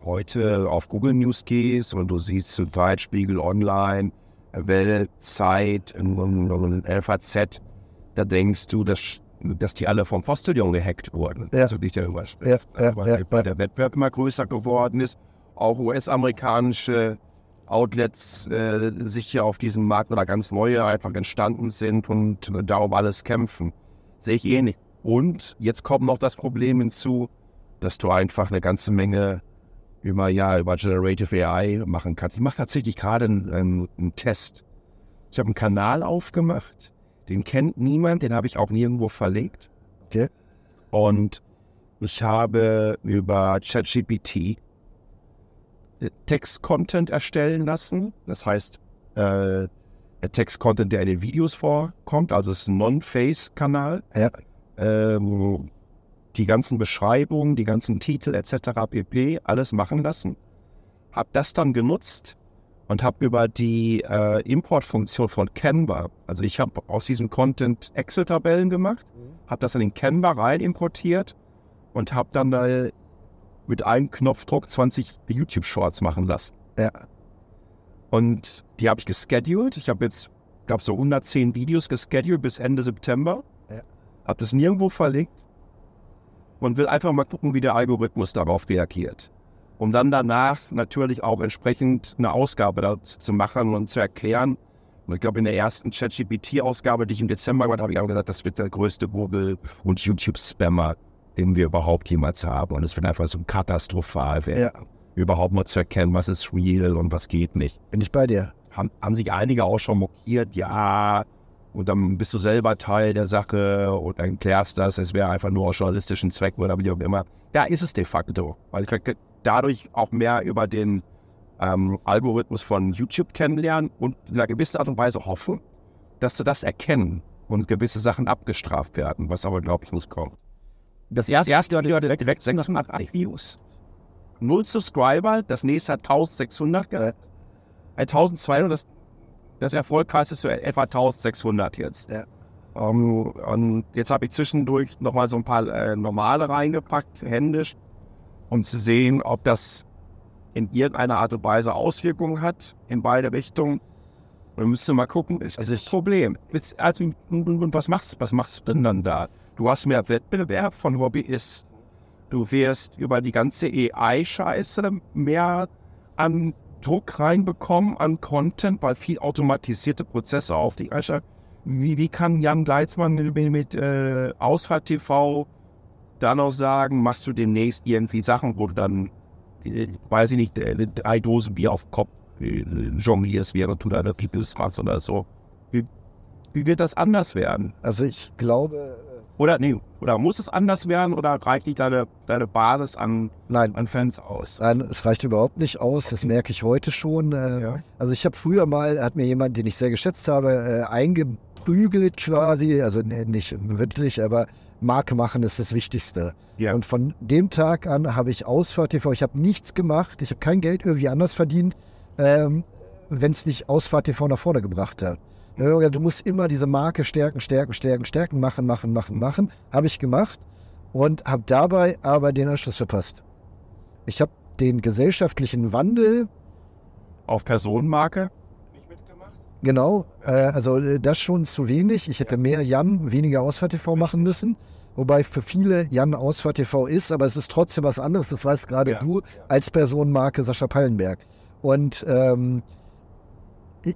heute auf Google News gehst und du siehst zum Teil Spiegel Online, Welt, Zeit, LVZ, da denkst du, dass, dass die alle vom Postillon gehackt wurden. Ja. Bezüglich der Überschrift. Ja, ja, Weil ja, weil ja. der Wettbewerb immer größer geworden ist. Auch US-amerikanische Outlets äh, sich hier auf diesem Markt oder ganz neue einfach entstanden sind und darum alles kämpfen. Sehe ich eh nicht. Und jetzt kommt noch das Problem hinzu, dass du einfach eine ganze Menge über, ja, über Generative AI machen kannst. Ich mache tatsächlich gerade einen, einen, einen Test. Ich habe einen Kanal aufgemacht, den kennt niemand, den habe ich auch nirgendwo verlinkt. Okay. Und ich habe über ChatGPT Text-Content erstellen lassen. Das heißt, äh, Text-Content, der in den Videos vorkommt, also es ist ein Non-Face-Kanal. Ja. Ähm, die ganzen Beschreibungen, die ganzen Titel etc. pp. alles machen lassen. Habe das dann genutzt und habe über die äh, Importfunktion von Canva, also ich habe aus diesem Content Excel-Tabellen gemacht, habe das in den Canva rein importiert und habe dann da mit einem Knopfdruck 20 YouTube-Shorts machen lassen. Ja. Und die habe ich gescheduled. Ich habe jetzt, glaube so 110 Videos gescheduled bis Ende September. Ja. Habe das nirgendwo verlinkt und will einfach mal gucken, wie der Algorithmus darauf reagiert. Um dann danach natürlich auch entsprechend eine Ausgabe dazu zu machen und zu erklären. Und ich glaube, in der ersten ChatGPT-Ausgabe, die ich im Dezember gemacht habe, habe ich auch gesagt, das wird der größte Google- und YouTube-Spammer, den wir überhaupt jemals haben. Und es wird einfach so katastrophal werden, Ja. überhaupt mal zu erkennen, was ist real und was geht nicht Bin ich bei dir. haben, haben sich einige auch schon mokiert, ja, und dann bist du selber Teil der Sache und dann klärst das, es wäre einfach nur aus journalistischen Zwecken oder wie auch immer. Ja, ist es de facto, weil ich dadurch auch mehr über den ähm, Algorithmus von YouTube kennenlernen und in einer gewissen Art und Weise hoffen, dass sie das erkennen und gewisse Sachen abgestraft werden, was aber, glaube ich, nicht kommt. Das erste, erste war direkt, direkt 680 Views. Null Subscriber, das nächste hat 1600 gehabt. 1200, das, das erfolgreichste ist so etwa 1600 jetzt. Ja. Ähm, und jetzt habe ich zwischendurch nochmal so ein paar äh, normale reingepackt, händisch, um zu sehen, ob das in irgendeiner Art und Weise Auswirkungen hat in beide Richtungen. Und dann müsst ihr mal gucken, ist Also das ich- Problem. Jetzt, Also, und, was machst was machst du denn dann da? Du hast mehr Wettbewerb von Hobbyisten. Du wirst über die ganze AI-Scheiße mehr an Druck reinbekommen, an Content, weil viel automatisierte Prozesse auf die Reiche. Wie, wie kann Jan Gleitzmann mit, mit äh, Ausfahrt TV dann auch sagen, machst du demnächst irgendwie Sachen, wo du dann, äh, weiß ich nicht, äh, drei Dosen Bier auf Kopf äh, jonglierst, während du deine Pipis machst oder so. Wie, wie wird das anders werden? Also ich glaube, Oder nee, oder muss es anders werden oder reicht nicht deine, deine Basis an, nein, an Fans aus? Nein, es reicht überhaupt nicht aus. Das merke ich heute schon. Äh, Ja. Also ich habe früher mal, hat mir jemand, den ich sehr geschätzt habe, äh, eingeprügelt quasi. Also nicht wirklich, aber Marke machen ist das Wichtigste. Ja. Und von dem Tag an habe ich Ausfahrt TV. Ich habe nichts gemacht. Ich habe kein Geld irgendwie anders verdient, ähm, wenn es nicht Ausfahrt TV nach vorne gebracht hat. Ja, Du musst immer diese Marke stärken, stärken, stärken, stärken, machen, machen, machen, machen. Habe ich gemacht und habe dabei aber den Anschluss verpasst. Ich habe den gesellschaftlichen Wandel, Auf Personenmarke? genau, äh, also äh, das schon zu wenig. Ich hätte mehr Jan, weniger Ausfahrt TV machen müssen. Wobei für viele Jan Ausfahrt TV ist, aber es ist trotzdem was anderes. Das weißt gerade Ja. du als Personenmarke Sascha Pallenberg. Und ähm,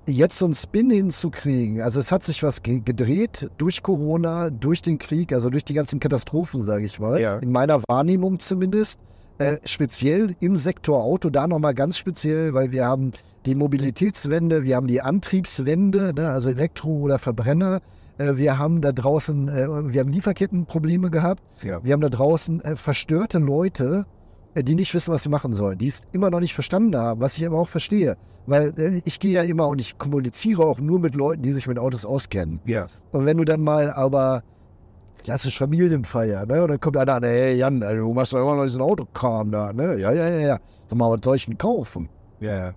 jetzt so einen Spin hinzukriegen, also es hat sich was ge gedreht durch Corona, durch den Krieg, also durch die ganzen Katastrophen, sage ich mal, Ja. in meiner Wahrnehmung zumindest. Äh, speziell im Sektor Auto, da nochmal ganz speziell, weil wir haben die Mobilitätswende, wir haben die Antriebswende, ne, also Elektro oder Verbrenner. Äh, wir haben da draußen, äh, wir haben Lieferkettenprobleme gehabt. Ja. Wir haben da draußen äh, verstörte Leute, die nicht wissen, was sie machen sollen, die es immer noch nicht verstanden haben, was ich aber auch verstehe. Weil äh, ich gehe ja immer und ich kommuniziere auch nur mit Leuten, die sich mit Autos auskennen. Ja. Und wenn du dann mal aber klassisch Familienfeier, ne? Und dann kommt einer an, hey Jan, äh, du machst doch immer noch diesen Autokram da, ne? Ja, ja, ja, ja. Sag mal, was soll ich denn kaufen? Ja, ja.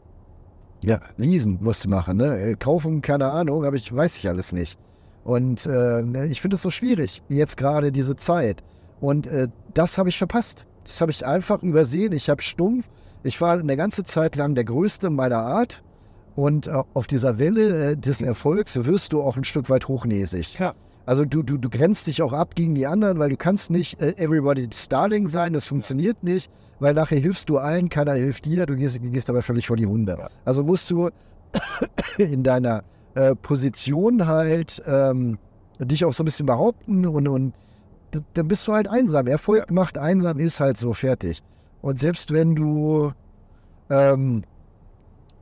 Ja, leasen musst du machen, ne? Äh, Kaufen, keine Ahnung, aber ich weiß ich alles nicht. Und äh, ich finde es so schwierig, jetzt gerade diese Zeit. Und äh, das habe ich verpasst. Das habe ich einfach übersehen. Ich habe stumpf. Ich war eine ganze Zeit lang der Größte meiner Art. Und äh, auf dieser Welle äh, des Erfolgs wirst du auch ein Stück weit hochnäsig. Ja. Also du, du, du grenzt dich auch ab gegen die anderen, weil du kannst nicht äh, everybody's darling sein, das funktioniert nicht, weil nachher hilfst du allen, keiner hilft dir, du gehst, gehst aber völlig vor die Hunde. Also musst du in deiner äh, Position halt ähm, dich auch so ein bisschen behaupten und, und dann bist du halt einsam. Erfolg macht einsam, ist halt so fertig. Und selbst wenn du ähm,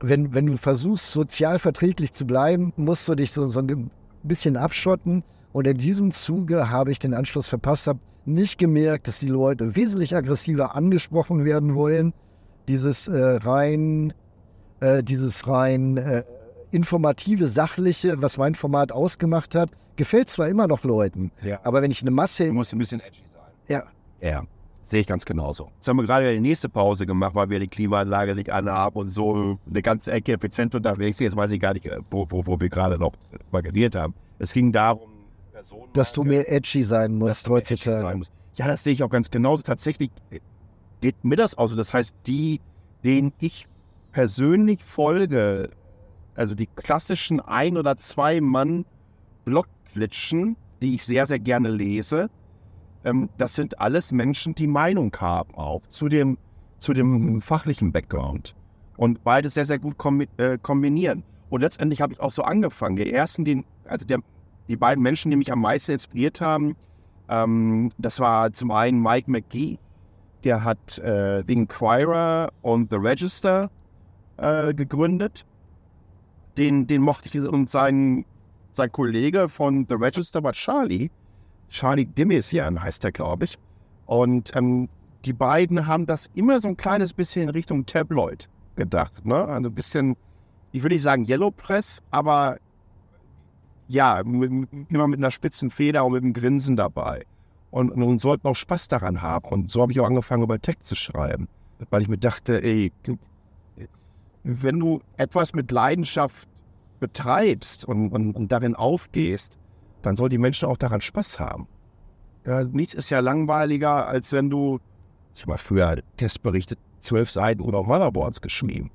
wenn, wenn du versuchst, sozial verträglich zu bleiben, musst du dich so, so ein bisschen abschotten. Und in diesem Zuge habe ich den Anschluss verpasst, habe nicht gemerkt, dass die Leute wesentlich aggressiver angesprochen werden wollen. Dieses äh, rein, äh, dieses rein äh, informative, sachliche, was mein Format ausgemacht hat, gefällt zwar immer noch Leuten, Ja. aber wenn ich eine Masse, Du musst ein bisschen edgy sein. ja, Ja, sehe ich ganz genauso. Jetzt haben wir gerade die nächste Pause gemacht, weil wir die Klimaanlage sich anhaben und so eine ganze Ecke effizient unterwegs sind. Jetzt weiß ich gar nicht, wo, wo, wo wir gerade noch geredet haben. Es ging darum, Personen dass du mehr edgy sein musst heutzutage. sein musst. Ja, das sehe ich auch ganz genauso. Tatsächlich geht mir das aus. Das heißt, die, denen ich persönlich folge, also die klassischen ein- oder zwei Mann Blogglitschen, die ich sehr, sehr gerne lese, ähm, das sind alles Menschen, die Meinung haben auch zu dem, zu dem fachlichen Background. Und beides sehr, sehr gut kombi äh, kombinieren. Und letztendlich habe ich auch so angefangen. Die ersten, den, also der, die beiden Menschen, die mich am meisten inspiriert haben, ähm, das war zum einen Mike McGee, der hat äh, The Inquirer und The Register äh, gegründet. Den, den mochte ich und sein, sein Kollege von The Register war Charlie. Charlie Dimisian heißt er, glaube ich. Und ähm, die beiden haben das immer so ein kleines bisschen in Richtung Tabloid gedacht. Ne? Also ein bisschen, ich würde nicht sagen Yellow Press, aber ja, mit, immer mit einer spitzen Feder und mit einem Grinsen dabei. Und, und, sollten auch Spaß daran haben. Und so habe ich auch angefangen, über Text zu schreiben. Weil ich mir dachte, ey, wenn du etwas mit Leidenschaft betreibst und, und, und darin aufgehst, dann soll die Menschen auch daran Spaß haben. Ja, nichts ist ja langweiliger, als wenn du, ich habe mal früher Testberichte, zwölf Seiten oder Motherboards geschrieben.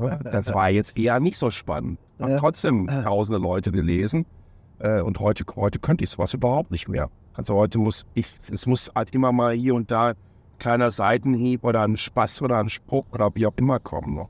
Ja, das war jetzt eher nicht so spannend. Haben trotzdem tausende Leute gelesen. Äh, und heute, heute könnte ich sowas überhaupt nicht mehr. Also heute muss ich, es muss halt immer mal hier und da ein kleiner Seitenhieb oder ein Spaß oder ein Spruch oder wie auch immer kommen. Ne?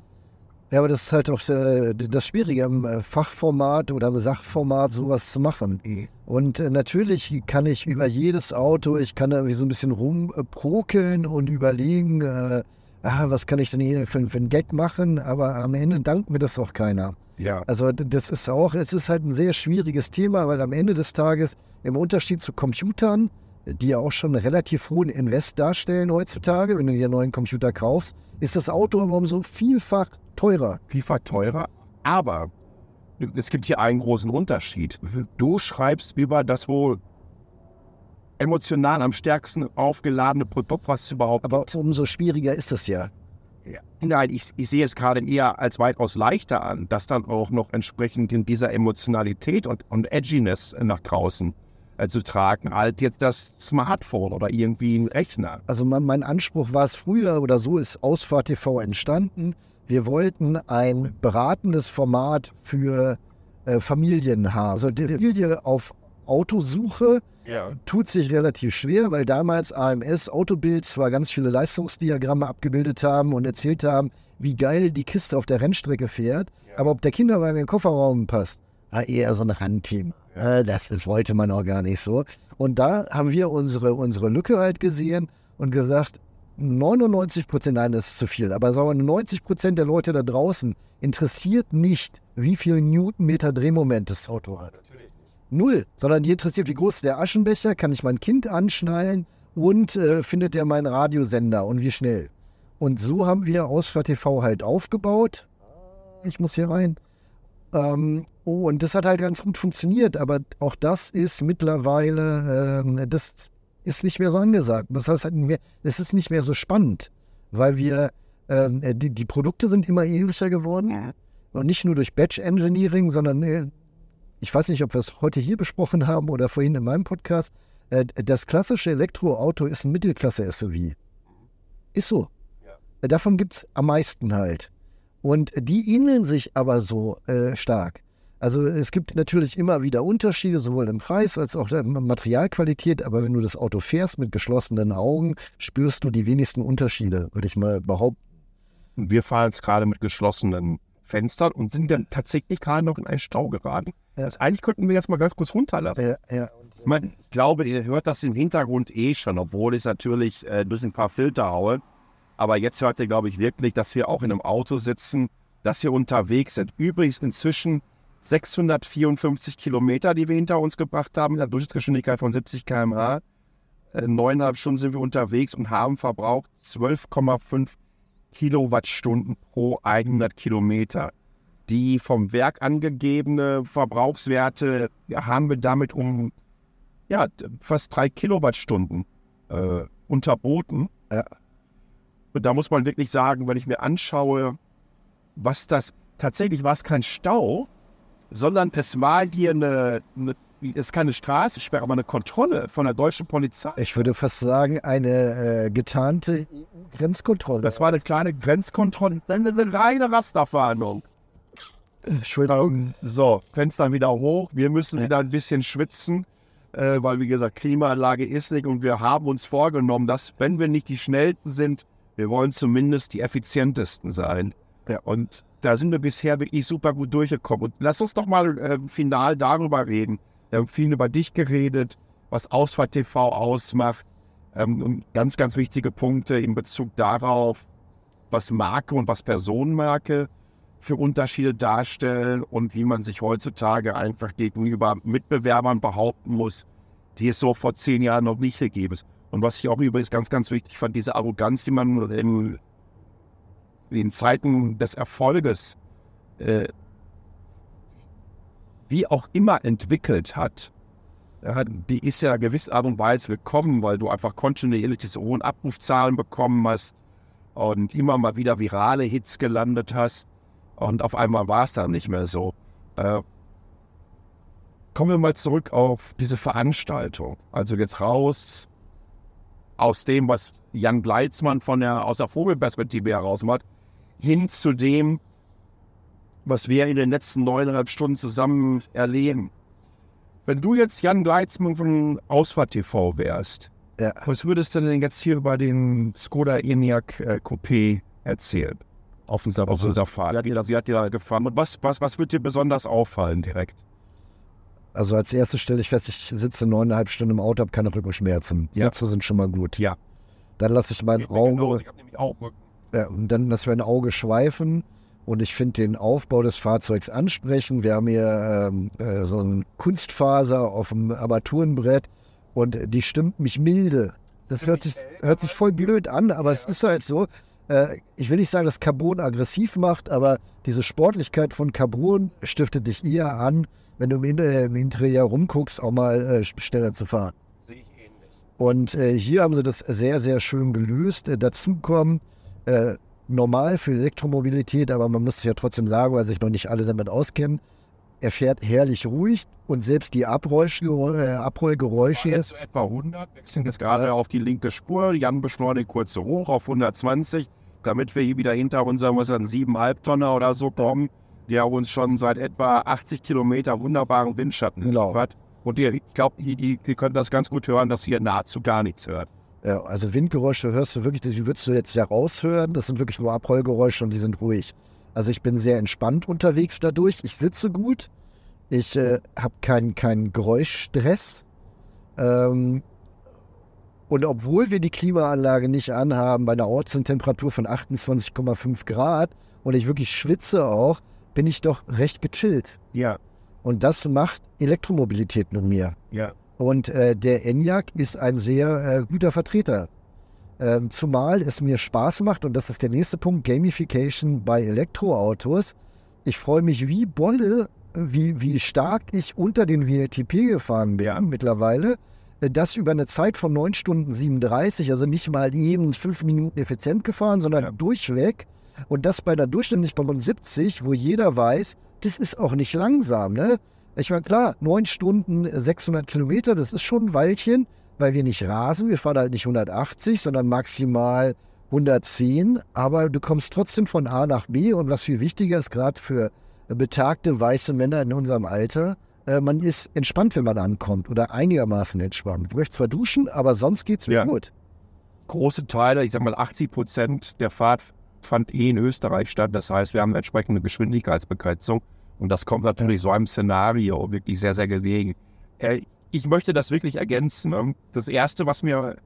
Ja, aber das ist halt auch äh, das Schwierige im äh, Fachformat oder im Sachformat sowas zu machen. Und äh, natürlich kann ich über jedes Auto, ich kann irgendwie so ein bisschen rumprokeln und überlegen, äh, ah, was kann ich denn hier für, für einen Gag machen, aber am Ende dankt mir das auch keiner. Ja. Also das ist auch, es ist halt ein sehr schwieriges Thema, weil am Ende des Tages im Unterschied zu Computern, die ja auch schon einen relativ hohen Invest darstellen heutzutage, wenn du dir einen neuen Computer kaufst, ist das Auto um so vielfach teurer. vielfach teurer. Aber es gibt hier einen großen Unterschied. Du schreibst über das wohl emotional am stärksten aufgeladene Produkt, was es überhaupt Aber umso schwieriger ist es ja. Ja. Nein, ich, ich sehe es gerade eher als weitaus leichter an, das dann auch noch entsprechend in dieser Emotionalität und, und Edginess nach draußen äh, zu tragen, als jetzt das Smartphone oder irgendwie ein Rechner. Also mein, mein Anspruch war es früher oder so ist Ausfahrt TV entstanden. Wir wollten ein beratendes Format für äh, Familien haben. Also die Familie auf Autosuche Ja. tut sich relativ schwer, weil damals AMS Autobild zwar ganz viele Leistungsdiagramme abgebildet haben und erzählt haben, wie geil die Kiste auf der Rennstrecke fährt, aber ob der Kinderwagen in den Kofferraum passt, war eher so ein Randthema. Äh, Das, das wollte man auch gar nicht so. Und da haben wir unsere, unsere Lücke halt gesehen und gesagt, 99 Prozent, nein, das ist zu viel, aber sagen wir 90 Prozent der Leute da draußen interessiert nicht, wie viel Newtonmeter Drehmoment das Auto hat. Null, sondern die interessiert, wie groß ist der Aschenbecher, kann ich mein Kind anschnallen und äh, findet er meinen Radiosender und wie schnell. Und so haben wir Ausfahrt TV halt aufgebaut. Ich muss hier rein. Ähm, oh, und das hat halt ganz gut funktioniert, aber auch das ist mittlerweile, ähm, das ist nicht mehr so angesagt. Das heißt halt, mehr, es ist nicht mehr so spannend, weil wir, ähm, äh, die, die Produkte sind immer ähnlicher geworden. Und nicht nur durch Batch Engineering, sondern äh, ich weiß nicht, ob wir es heute hier besprochen haben oder vorhin in meinem Podcast. Äh, das klassische Elektroauto ist ein Mittelklasse-SUV. Ist so. Äh, Davon gibt es am meisten halt. Und die ähneln sich aber so äh, stark. Also es gibt natürlich immer wieder Unterschiede, sowohl im Preis als auch der Materialqualität, aber wenn du das Auto fährst mit geschlossenen Augen, spürst du die wenigsten Unterschiede, würde ich mal behaupten. Wir fahren jetzt gerade mit geschlossenen Fenstern und sind dann tatsächlich gerade noch in einen Stau geraten. Ja. Das eigentlich könnten wir jetzt mal ganz kurz runterlassen. Ja, ja. Ich, meine, ich glaube, ihr hört das im Hintergrund eh schon, obwohl ich natürlich äh, durch ein paar Filter haue. Aber jetzt hört ihr, glaube ich, wirklich, dass wir auch in einem Auto sitzen, dass wir unterwegs sind. Übrigens inzwischen 654 Kilometer, die wir hinter uns gebracht haben, mit einer Durchschnittsgeschwindigkeit von 70 km/h. Äh, neuneinhalb Stunden sind wir unterwegs und haben verbraucht 12,5 Kilowattstunden pro 100 Kilometer. Die vom Werk angegebene Verbrauchswerte haben wir damit um ja, fast drei Kilowattstunden äh, unterboten. Ja. Und da muss man wirklich sagen, wenn ich mir anschaue, was das tatsächlich war es kein Stau, sondern es war hier eine, eine es ist keine Straßensperre, aber eine Kontrolle von der deutschen Polizei. Ich würde fast sagen, eine äh, getarnte Grenzkontrolle. Das war eine kleine Grenzkontrolle, eine, eine reine Rasterfahndung. Entschuldigung. So, Fenster wieder hoch. Wir müssen wieder ein bisschen schwitzen, äh, weil, wie gesagt, Klimaanlage ist nicht und wir haben uns vorgenommen, dass, wenn wir nicht die schnellsten sind, wir wollen zumindest die effizientesten sein. Ja, und da sind wir bisher wirklich super gut durchgekommen. Und lass uns doch mal äh, final darüber reden. Wir haben viel über dich geredet, was Ausfahrt TV ausmacht. Ähm, und ganz, ganz wichtige Punkte in Bezug darauf, was Marke und was Personenmarke für Unterschiede darstellen und wie man sich heutzutage einfach gegenüber Mitbewerbern behaupten muss, die es so vor zehn Jahren noch nicht gegeben ist. Und was ich auch übrigens ganz, ganz wichtig fand, diese Arroganz, die man in, in Zeiten des Erfolges äh, wie auch immer entwickelt hat, ja, die ist ja gewisser Art und Weise willkommen, weil du einfach kontinuierlich diese hohen Abrufzahlen bekommen hast und immer mal wieder virale Hits gelandet hast. Und auf einmal war es dann nicht mehr so. Äh, kommen wir mal zurück auf diese Veranstaltung. Also jetzt raus aus dem, was Jan Gleitzmann von der, aus der Vogelperspektive heraus macht, hin zu dem, was wir in den letzten neuneinhalb Stunden zusammen erleben. Wenn du jetzt Jan Gleitzmann von Ausfahrt TV wärst, Ja. was würdest du denn jetzt hier über den Skoda ENIAC äh, Coupé erzählen? Auf unserer, auf unserer Fahrt. Wie hat dir das, wie hat dir das gefallen? Und was, was, was wird dir besonders auffallen direkt? Also als erstes stelle ich fest, ich sitze neuneinhalb Stunden im Auto, habe keine Rückenschmerzen. Ja. Sätze sind schon mal gut. Ja. Dann lasse ich mein Geht mir genauso. Auge, Ich habe nämlich auch Rücken. Ja, und dann lasse ich mein Auge schweifen und ich finde den Aufbau des Fahrzeugs ansprechend. Wir haben hier ähm, äh, so ein Kunstfaser auf dem Armaturenbrett und die stimmt mich milde. Das hört sich, hört sich voll blöd an, aber es ist halt so. Äh, ich will nicht sagen, dass Carbon aggressiv macht, aber diese Sportlichkeit von Carbon stiftet dich eher an, wenn du im, äh, im Interieur rumguckst, auch mal äh, schneller zu fahren. Sehe ich ähnlich. Und äh, hier haben sie das sehr, sehr schön gelöst. Dazu kommen äh, normal für Elektromobilität, aber man muss es ja trotzdem sagen, weil sich noch nicht alle damit auskennen. Er fährt herrlich ruhig und selbst die Abrollgeräusche, äh, Abrollgeräusche Jetzt so etwa 100, wechseln jetzt gerade auf die linke Spur. Jan beschleunigt kurz so hoch auf 120, damit wir hier wieder hinter unserem was das, 7,5 Tonner oder so kommen, der uns schon seit etwa 80 Kilometer wunderbaren Windschatten Genau. liefert. Und ihr, ich glaube, ihr, ihr ihr könnt das ganz gut hören, dass ihr nahezu gar nichts hört. Ja, also Windgeräusche hörst du wirklich, die würdest du jetzt ja raushören. Das sind wirklich nur Abrollgeräusche und die sind ruhig. Also ich bin sehr entspannt unterwegs dadurch. Ich sitze gut. Ich äh, habe keinen keinen Geräuschstress. Ähm, und obwohl wir die Klimaanlage nicht anhaben, bei einer Ortstemperatur von 28,5 Grad und ich wirklich schwitze auch, bin ich doch recht gechillt. Ja, Und das macht Elektromobilität mit mir. ja. Und äh, der ENIAC ist ein sehr äh, guter Vertreter. Ähm, zumal es mir Spaß macht, und das ist der nächste Punkt, Gamification bei Elektroautos. Ich freue mich wie Bolle, wie, wie stark ich unter den WLTP gefahren bin Ja. mittlerweile. Äh, Das über eine Zeit von 9 Stunden 37, also nicht mal eben 5 Minuten effizient gefahren, sondern Ja. durchweg. Und das bei einer Durchschnittlichen von 70, wo jeder weiß, das ist auch nicht langsam. Ne? Ich meine, klar, 9 Stunden, äh, 600 Kilometer, das ist schon ein Weilchen, weil wir nicht rasen. Wir fahren halt nicht 180, sondern maximal 110. Aber du kommst trotzdem von A nach B. Und was viel wichtiger ist, gerade für äh, betagte weiße Männer in unserem Alter, äh, man ist entspannt, wenn man ankommt oder einigermaßen entspannt. Du möchtest zwar duschen, aber sonst geht's mir Ja. gut. Große Teile, ich sag mal 80 Prozent der Fahrt fand eh in Österreich statt. Das heißt, wir haben eine entsprechende Geschwindigkeitsbegrenzung. Und das kommt natürlich so einem Szenario wirklich sehr, sehr gelegen. Äh, ich möchte das wirklich ergänzen. Das Erste, was mir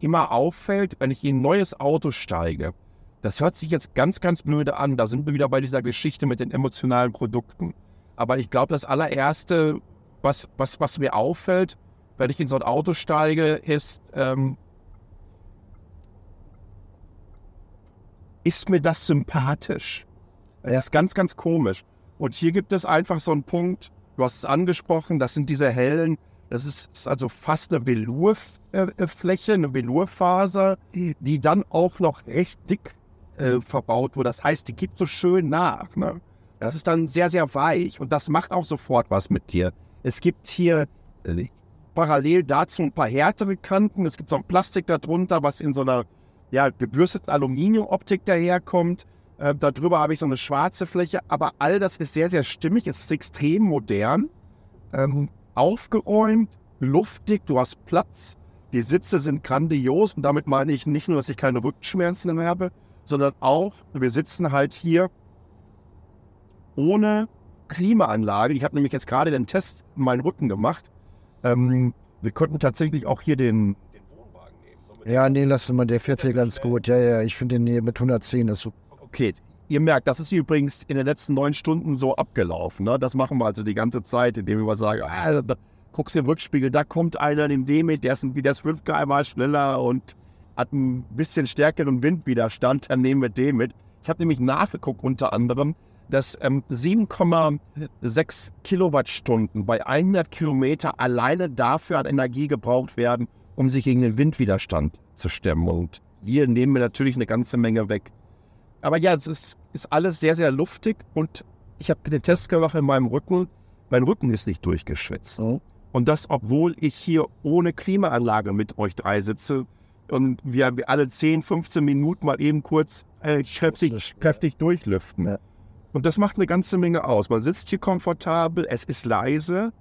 immer auffällt, wenn ich in ein neues Auto steige. Das hört sich jetzt ganz, ganz blöde an. Da sind wir wieder bei dieser Geschichte mit den emotionalen Produkten. Aber ich glaube, das allererste, was, was, was mir auffällt, wenn ich in so ein Auto steige, ist, ähm, ist mir das sympathisch? Das ist ganz, ganz komisch. Und hier gibt es einfach so einen Punkt, du hast es angesprochen, das sind diese hellen, das ist also fast eine Velurfläche, eine Velurfaser, die dann auch noch recht dick äh, verbaut wurde. Das heißt, die gibt so schön nach. Ne? Das ist dann sehr, sehr weich und das macht auch sofort was mit dir. Es gibt hier äh, parallel dazu ein paar härtere Kanten. Es gibt so ein Plastik darunter, was in so einer ja, gebürsteten Aluminiumoptik daherkommt. Äh, darüber habe ich so eine schwarze Fläche, aber all das ist sehr, sehr stimmig. Es ist extrem modern, ähm, aufgeräumt, luftig, du hast Platz. Die Sitze sind grandios und damit meine ich nicht nur, dass ich keine Rückenschmerzen mehr habe, sondern auch, wir sitzen halt hier ohne Klimaanlage. Ich habe nämlich jetzt gerade den Test in meinen Rücken gemacht. Ähm, wir könnten tatsächlich auch hier den, den Wohnwagen nehmen. So Ja, nee, lass mal, der fährt hier ganz gut. Ja, ja, ich finde den hier mit 110 ist super. Okay, ihr merkt, das ist übrigens in den letzten neun Stunden so abgelaufen. Ne? Das machen wir also die ganze Zeit, indem wir sagen, ah, guckst im Rückspiegel, da kommt einer in dem mit, der ist, ein- der ist fünf km schneller und hat ein bisschen stärkeren Windwiderstand, dann nehmen wir den mit. Ich habe nämlich nachgeguckt unter anderem, dass ähm, 7,6 Kilowattstunden bei 100 Kilometer alleine dafür an Energie gebraucht werden, um sich gegen den Windwiderstand zu stemmen. Und hier nehmen wir natürlich eine ganze Menge weg. Aber ja, es ist, ist alles sehr, sehr luftig und ich habe den Test gemacht in meinem Rücken. Mein Rücken ist nicht durchgeschwitzt. So. Und das, obwohl ich hier ohne Klimaanlage mit euch drei sitze und wir alle 10, 15 Minuten mal eben kurz äh, kräftig, kräftig durchlüften. Ja. Und das macht eine ganze Menge aus. Man sitzt hier komfortabel, es ist leise,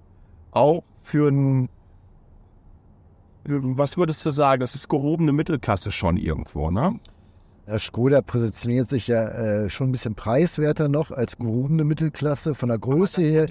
auch für ein, was würdest du sagen, das ist gehobene Mittelklasse schon irgendwo, ne? Ja, Skoda positioniert sich ja äh, schon ein bisschen preiswerter noch als gehobene Mittelklasse von der Größe her.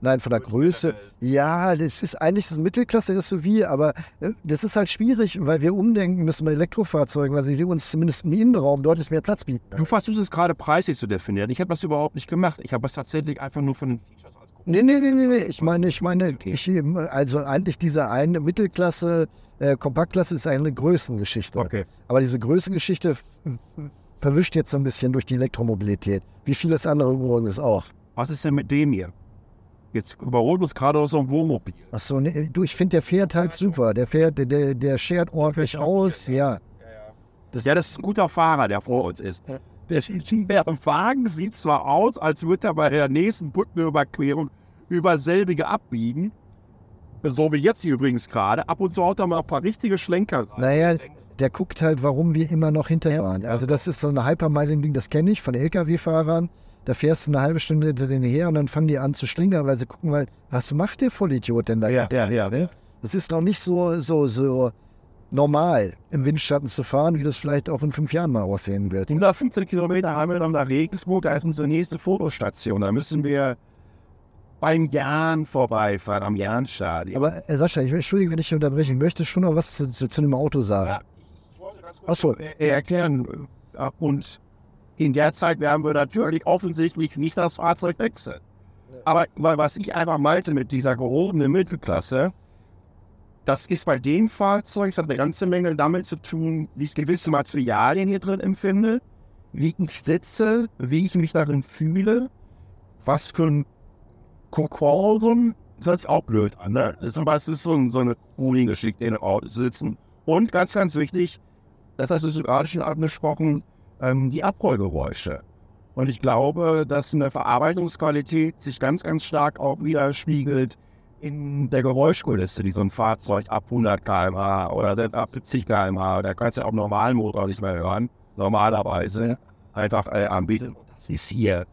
Nein, von der Größe. Ja, das ist eigentlich das Mittelklasse-SUV, aber äh, das ist halt schwierig, weil wir umdenken müssen bei Elektrofahrzeugen, weil sie uns zumindest im Innenraum deutlich mehr Platz bieten. Du versuchst es gerade preislich zu definieren. Ich habe das überhaupt nicht gemacht. Ich habe es tatsächlich einfach nur von den Features als Nee, nee, nee, nee, nee. Ich meine, ich meine, ich, also eigentlich diese eine Mittelklasse, äh, Kompaktklasse ist eine Größengeschichte. Okay. Aber diese Größengeschichte verwischt jetzt so ein bisschen durch die Elektromobilität. Wie vieles andere übrigens auch. Was ist denn mit dem hier? Jetzt überholt uns gerade so ein Wohnmobil. Achso, nee, du, ich finde, der fährt halt super. Der fährt, der, der, der schert ordentlich aus, ja. Das, Ja, das ist ein guter Fahrer, der vor uns ist. Der, der Wagen sieht zwar aus, als würde er bei der nächsten Brückenüberquerung über selbige abbiegen. So wie jetzt übrigens gerade. Ab und zu haut er mal ein paar richtige Schlenker rein. Naja, der guckt halt, warum wir immer noch hinterher fahren. Also das ist so ein Hypermiling-Ding, das kenne ich von Lkw-Fahrern. Da fährst du eine halbe Stunde hinter denen her und dann fangen die an zu schlingern, weil sie gucken, weil, was macht der Vollidiot denn da? Ja, ja, ja. Ne? Das ist noch nicht so, so, so normal, im Windschatten zu fahren, wie das vielleicht auch in fünf Jahren mal aussehen wird. 115 Kilometer haben wir dann nach Regensburg, da ist unsere nächste Fotostation. Da müssen wir beim Jahn vorbeifahren, am Jahnstadion. Aber äh, Sascha, ich entschuldige, wenn ich unterbreche, ich möchte schon noch was zu, zu, zu dem Auto sagen. Ja, ich wollte ganz kurz Achso, erklären. äh, Und in der Zeit werden wir natürlich offensichtlich nicht das Fahrzeug wechseln. Aber was ich einfach meinte mit dieser gehobenen Mittelklasse, das ist bei dem Fahrzeug, das hat eine ganze Menge damit zu tun, wie ich gewisse Materialien hier drin empfinde, wie ich sitze, wie ich mich darin fühle, was für ein Kokorum, das hört sich auch blöd an, ne? Aber es ist so, so eine Cooling-Geschichte in dem Auto sitzen. Und ganz, ganz wichtig, das hast du gerade schon angesprochen, ähm, die Abrollgeräusche. Und ich glaube, dass eine Verarbeitungsqualität sich ganz, ganz stark auch widerspiegelt in der Geräuschkulisse, die so ein Fahrzeug ab 100 km/h oder selbst ab 70 km/h, da kannst du auch normalen Motor nicht mehr hören, normalerweise Ja. einfach äh, anbietet. Und das ist hier,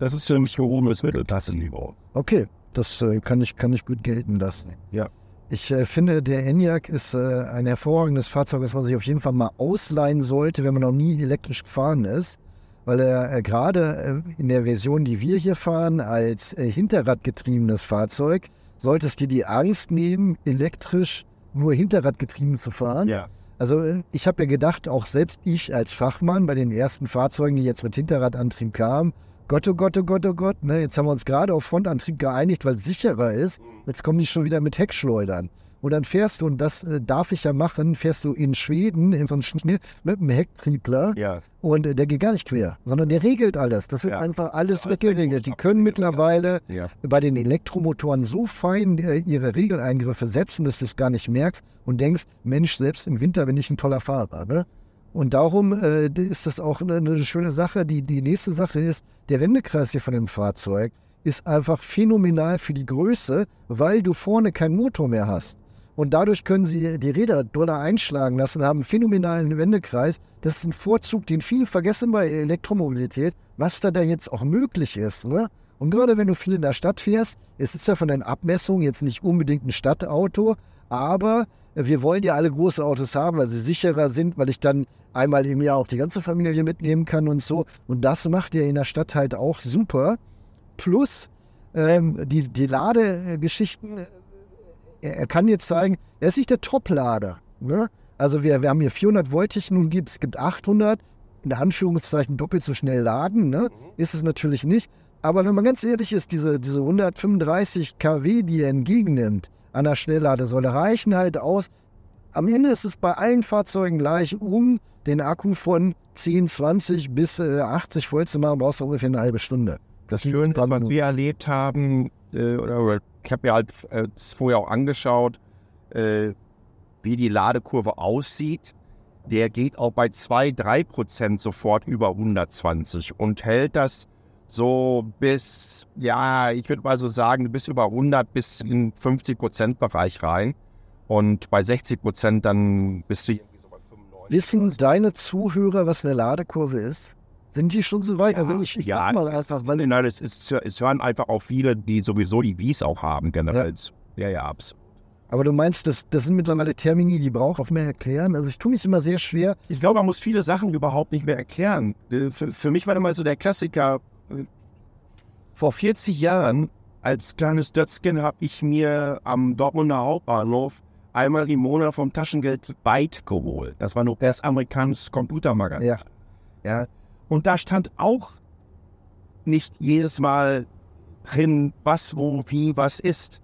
das ist für mich gehobenes Mittelklassenniveau. okay, das äh, kann, ich, kann ich gut gelten lassen. Ja. Ich äh, finde, der Enyaq ist äh, ein hervorragendes Fahrzeug, das man sich auf jeden Fall mal ausleihen sollte, wenn man noch nie elektrisch gefahren ist. Weil er äh, gerade äh, in der Version, die wir hier fahren, als äh, hinterradgetriebenes Fahrzeug, sollte es dir die Angst nehmen, elektrisch nur hinterradgetrieben zu fahren. Ja. Also ich habe ja gedacht, auch selbst ich als Fachmann bei den ersten Fahrzeugen, die jetzt mit Hinterradantrieb kamen, Gott, oh Gott, oh Gott, oh Gott, ne, jetzt haben wir uns gerade auf Frontantrieb geeinigt, weil es sicherer ist. Jetzt kommen die schon wieder mit Heckschleudern. Und dann fährst du, und das äh, darf ich ja machen, fährst du in Schweden in so einen Schnitt mit einem Hecktriebler. Ja. Und äh, der geht gar nicht quer, sondern der regelt alles. Das wird Ja. einfach alles Alles weggeregelt. Die können mittlerweile Ja. bei den Elektromotoren so fein äh, ihre Regeleingriffe setzen, dass du es gar nicht merkst und denkst, Mensch, selbst im Winter bin ich ein toller Fahrer. Ne? Und darum äh, ist das auch eine, eine schöne Sache. Die, die nächste Sache ist, der Wendekreis hier von dem Fahrzeug ist einfach phänomenal für die Größe, weil du vorne keinen Motor mehr hast. Und dadurch können sie die Räder doller einschlagen lassen, haben einen phänomenalen Wendekreis. Das ist ein Vorzug, den viele vergessen bei Elektromobilität, was da, da jetzt auch möglich ist. Ne? Und gerade wenn du viel in der Stadt fährst, es ist ja von den Abmessungen jetzt nicht unbedingt ein Stadtauto, aber wir wollen ja alle große Autos haben, weil sie sicherer sind, weil ich dann einmal im Jahr auch die ganze Familie mitnehmen kann und so. Und das macht ihr in der Stadt halt auch super. Plus ähm, die, die Ladegeschichten, äh, er, er kann jetzt zeigen, er ist nicht der Top-Lader. Ne? Also wir, wir haben hier 400 Volt Technologie, es gibt 800, in Anführungszeichen doppelt so schnell laden, ne? ist es natürlich nicht. Aber wenn man ganz ehrlich ist, diese, diese 135 kW, die er entgegennimmt an der Schnellladesäule, reichen halt aus. Am Ende ist es bei allen Fahrzeugen gleich, um den Akku von 10, 20 bis äh, 80 voll zu machen, brauchst du ungefähr eine halbe Stunde. Das Schöne, was nur. wir erlebt haben, äh, oder, oder ich habe mir halt äh, vorher auch angeschaut, äh, wie die Ladekurve aussieht. Der geht auch bei 2, 3 Prozent sofort über 120 und hält das so bis, ja, ich würde mal so sagen, bis über 100 bis in 50 Prozent Bereich rein. Und bei 60 Prozent dann bist du irgendwie so bei 95. Wissen deine Zuhörer, was eine Ladekurve ist? Sind die schon so weit? also ich, ich ja, mal es, einfach, weil nein, es, ist, es hören einfach auch viele, die sowieso die Wies auch haben, generell. zu. Ja, ja, absolut. Aber du meinst, das, das sind mittlerweile Termini, die braucht auch mehr erklären. Also ich tue mich immer sehr schwer. Ich glaube, man muss viele Sachen überhaupt nicht mehr erklären. Äh, Für, für mich war immer so der Klassiker, vor 40 Jahren als kleines Dötzchen habe ich mir am Dortmunder Hauptbahnhof einmal im Monat vom Taschengeld Byte geholt. Das war noch das amerikanische Computermagazin. Ja. Ja. Und da stand auch nicht jedes Mal drin, was, wo, wie, was ist.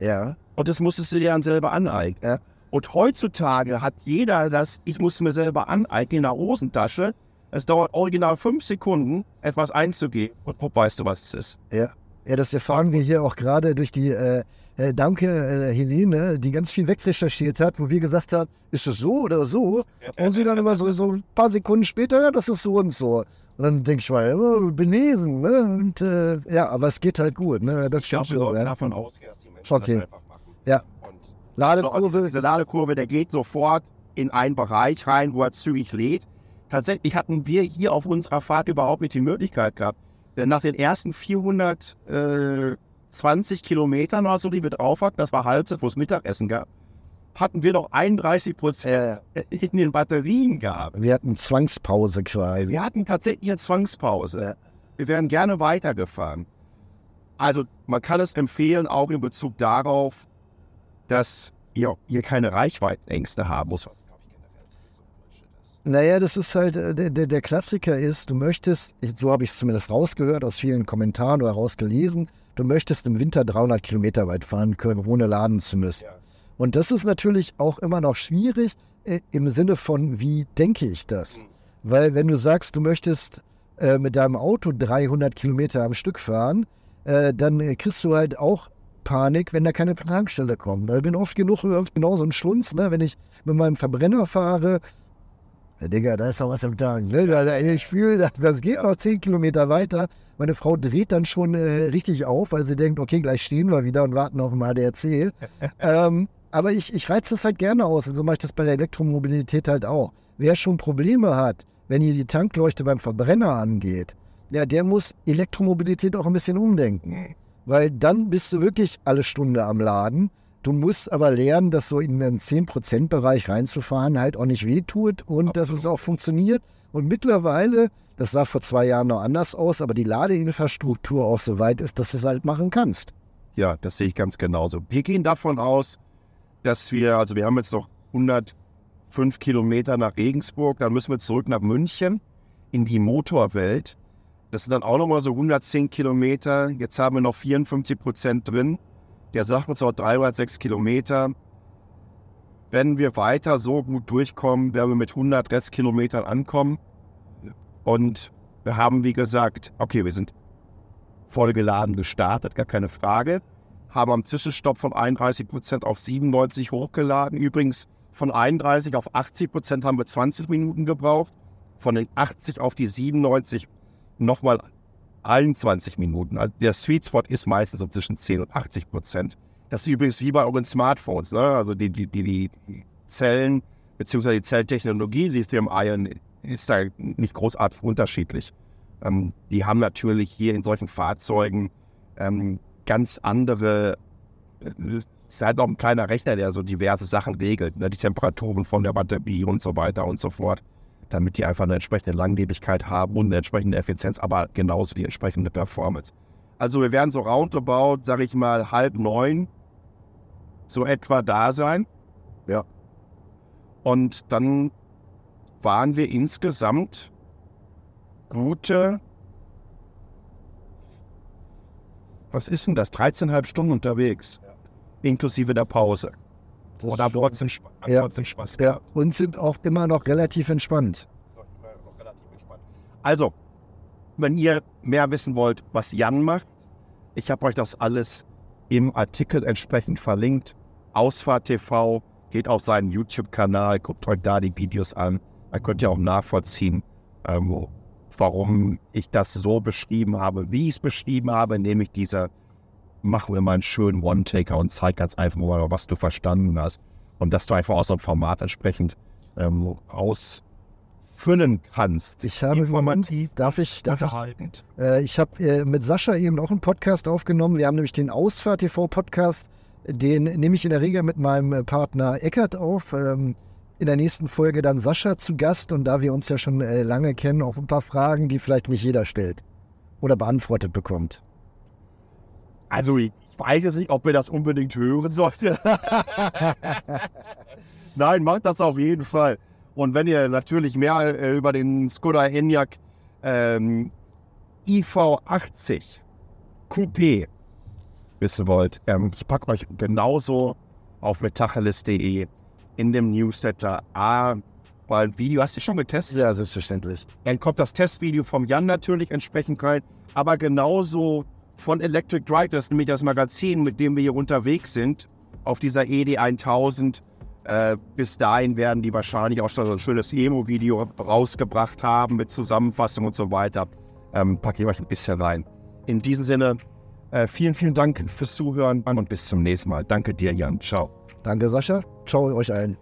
Ja. Und das musstest du dir dann selber aneignen. Ja. Und heutzutage hat jeder das, ich muss mir selber aneignen, in der Hosentasche. Es dauert original fünf Sekunden, etwas einzugeben und guck, weißt du, was es ist. Ja. Ja, das erfahren wir hier auch gerade durch die äh, äh, Danke äh, Helene, die ganz viel wegrecherchiert hat, wo wir gesagt haben, ist es so oder so? Und sie dann immer so, so ein paar Sekunden später, ja, das ist so und so. Und dann denke ich mal, oh, benesen, ne? Und äh, ja, aber es geht halt gut, ne? Das Ich glaube, wir so, sollten ja. davon ausgehen, dass die Menschen Okay. das einfach machen. Ja. Und Ladekurve, diese Ladekurve, der geht sofort in einen Bereich rein, wo er zügig lädt. Tatsächlich hatten wir hier auf unserer Fahrt überhaupt nicht die Möglichkeit gehabt. Denn nach den ersten 420 Kilometern oder so, die wir drauf hatten, das war Halbzeit, wo es Mittagessen gab, hatten wir noch 31 Prozent in den Batterien gehabt. wir hatten Zwangspause quasi. Wir hatten tatsächlich eine Zwangspause. Wir wären gerne weitergefahren. Also man kann es empfehlen, auch in Bezug darauf, dass ihr, ihr keine Reichweitenängste haben muss. Was, glaub ich, generell sowieso Bullshit ist. Naja, das ist halt, äh, der, der, der Klassiker ist, du möchtest, so habe ich es zumindest rausgehört aus vielen Kommentaren oder rausgelesen, du möchtest im Winter 300 Kilometer weit fahren können, ohne laden zu müssen. Ja. Und das ist natürlich auch immer noch schwierig äh, im Sinne von, wie denke ich das? Weil wenn du sagst, du möchtest äh, mit deinem Auto 300 Kilometer am Stück fahren, äh, dann kriegst du halt auch Panik, wenn da keine Tankstelle kommt. Ich bin oft genug genau so ein Schlunz, ne? wenn ich mit meinem Verbrenner fahre, ja, Digga, da ist doch was im Tank. Ne? Ich fühle, das, das geht noch 10 Kilometer weiter. Meine Frau dreht dann schon äh, richtig auf, weil sie denkt, okay, gleich stehen wir wieder und warten auf den ADAC. ähm, aber ich, ich reize das halt gerne aus und so mache ich das bei der Elektromobilität halt auch. Wer schon Probleme hat, wenn hier die Tankleuchte beim Verbrenner angeht, ja, der muss Elektromobilität auch ein bisschen umdenken. Weil dann bist du wirklich alle Stunde am Laden. Du musst aber lernen, dass so in den 10%-Bereich reinzufahren halt auch nicht wehtut und dass es auch funktioniert. Und mittlerweile, das sah vor zwei Jahren noch anders aus, aber die Ladeinfrastruktur auch so weit ist, dass du es halt machen kannst. Ja, das sehe ich ganz genauso. Wir gehen davon aus, dass wir, also wir haben jetzt noch fünf Kilometer nach Regensburg, dann müssen wir zurück nach München in die Motorwelt. Das sind dann auch nochmal so 110 Kilometer. Jetzt haben wir noch 54 Prozent drin. Der sagt uns auch 306 Kilometer. Wenn wir weiter so gut durchkommen, werden wir mit 100 Restkilometern ankommen. Und wir haben, wie gesagt, okay, wir sind vollgeladen gestartet, gar keine Frage. Haben am Zwischenstopp von 31 Prozent auf 97 hochgeladen. Übrigens von 31 auf 80 Prozent haben wir 20 Minuten gebraucht. Von den 80 auf die 97 nochmal 21 Minuten. Also der Sweet Spot ist meistens so zwischen 10 und 80 Prozent. Das ist übrigens wie bei euren Smartphones. Ne? Also die, die, die, die Zellen bzw. die Zelltechnologie, Lithium-Ion, ist da nicht großartig unterschiedlich. Ähm, die haben natürlich hier in solchen Fahrzeugen ähm, ganz andere, es ist halt noch ein kleiner Rechner, der so diverse Sachen regelt, ne? die Temperaturen von der Batterie und so weiter und so fort damit die einfach eine entsprechende Langlebigkeit haben und eine entsprechende Effizienz, aber genauso die entsprechende Performance. Also wir werden so roundabout, sage ich mal, halb neun so etwa da sein. Ja. Und dann waren wir insgesamt gute, was ist denn das, 13,5 Stunden unterwegs, ja. inklusive der Pause. Das Oder trotzdem, ja. trotzdem Spaß. Ja, und sind auch immer noch relativ entspannt. Also, wenn ihr mehr wissen wollt, was Jan macht, ich habe euch das alles im Artikel entsprechend verlinkt. Ausfahrt TV, geht auf seinen YouTube-Kanal, guckt euch da die Videos an. Da könnt ihr auch nachvollziehen, ähm, warum ich das so beschrieben habe, wie ich es beschrieben habe, nämlich dieser machen wir mal einen schönen One-Taker und zeig ganz einfach mal, was du verstanden hast. Und dass du einfach aus so einem Format entsprechend ähm, ausfüllen kannst. Ich habe informativ, darf ich, darf ich, äh, ich habe äh, mit Sascha eben auch einen Podcast aufgenommen. Wir haben nämlich den Ausfahrt TV Podcast, den nehme ich in der Regel mit meinem äh, Partner Eckert auf. Ähm, in der nächsten Folge dann Sascha zu Gast und da wir uns ja schon äh, lange kennen, auch ein paar Fragen, die vielleicht nicht jeder stellt oder beantwortet bekommt. Also ich weiß jetzt nicht, ob wir das unbedingt hören sollten. Nein, macht das auf jeden Fall. Und wenn ihr natürlich mehr äh, über den Skoda Enyaq ähm, IV80 Coupé wissen wollt, ähm, ich packe euch genauso auf metacheles.de in dem Newsletter A, weil ein Video hast du schon getestet? Ja, selbstverständlich. Dann kommt das Testvideo vom Jan natürlich entsprechend rein, aber genauso von Electric Drive, das ist nämlich das Magazin, mit dem wir hier unterwegs sind, auf dieser ED 1000. Äh, bis dahin werden die wahrscheinlich auch schon so ein schönes Emo-Video rausgebracht haben mit Zusammenfassung und so weiter. Ähm, packe ich euch ein bisschen rein. In diesem Sinne, äh, vielen, vielen Dank fürs Zuhören und bis zum nächsten Mal. Danke dir, Jan. Ciao. Danke, Sascha. Ciao euch allen.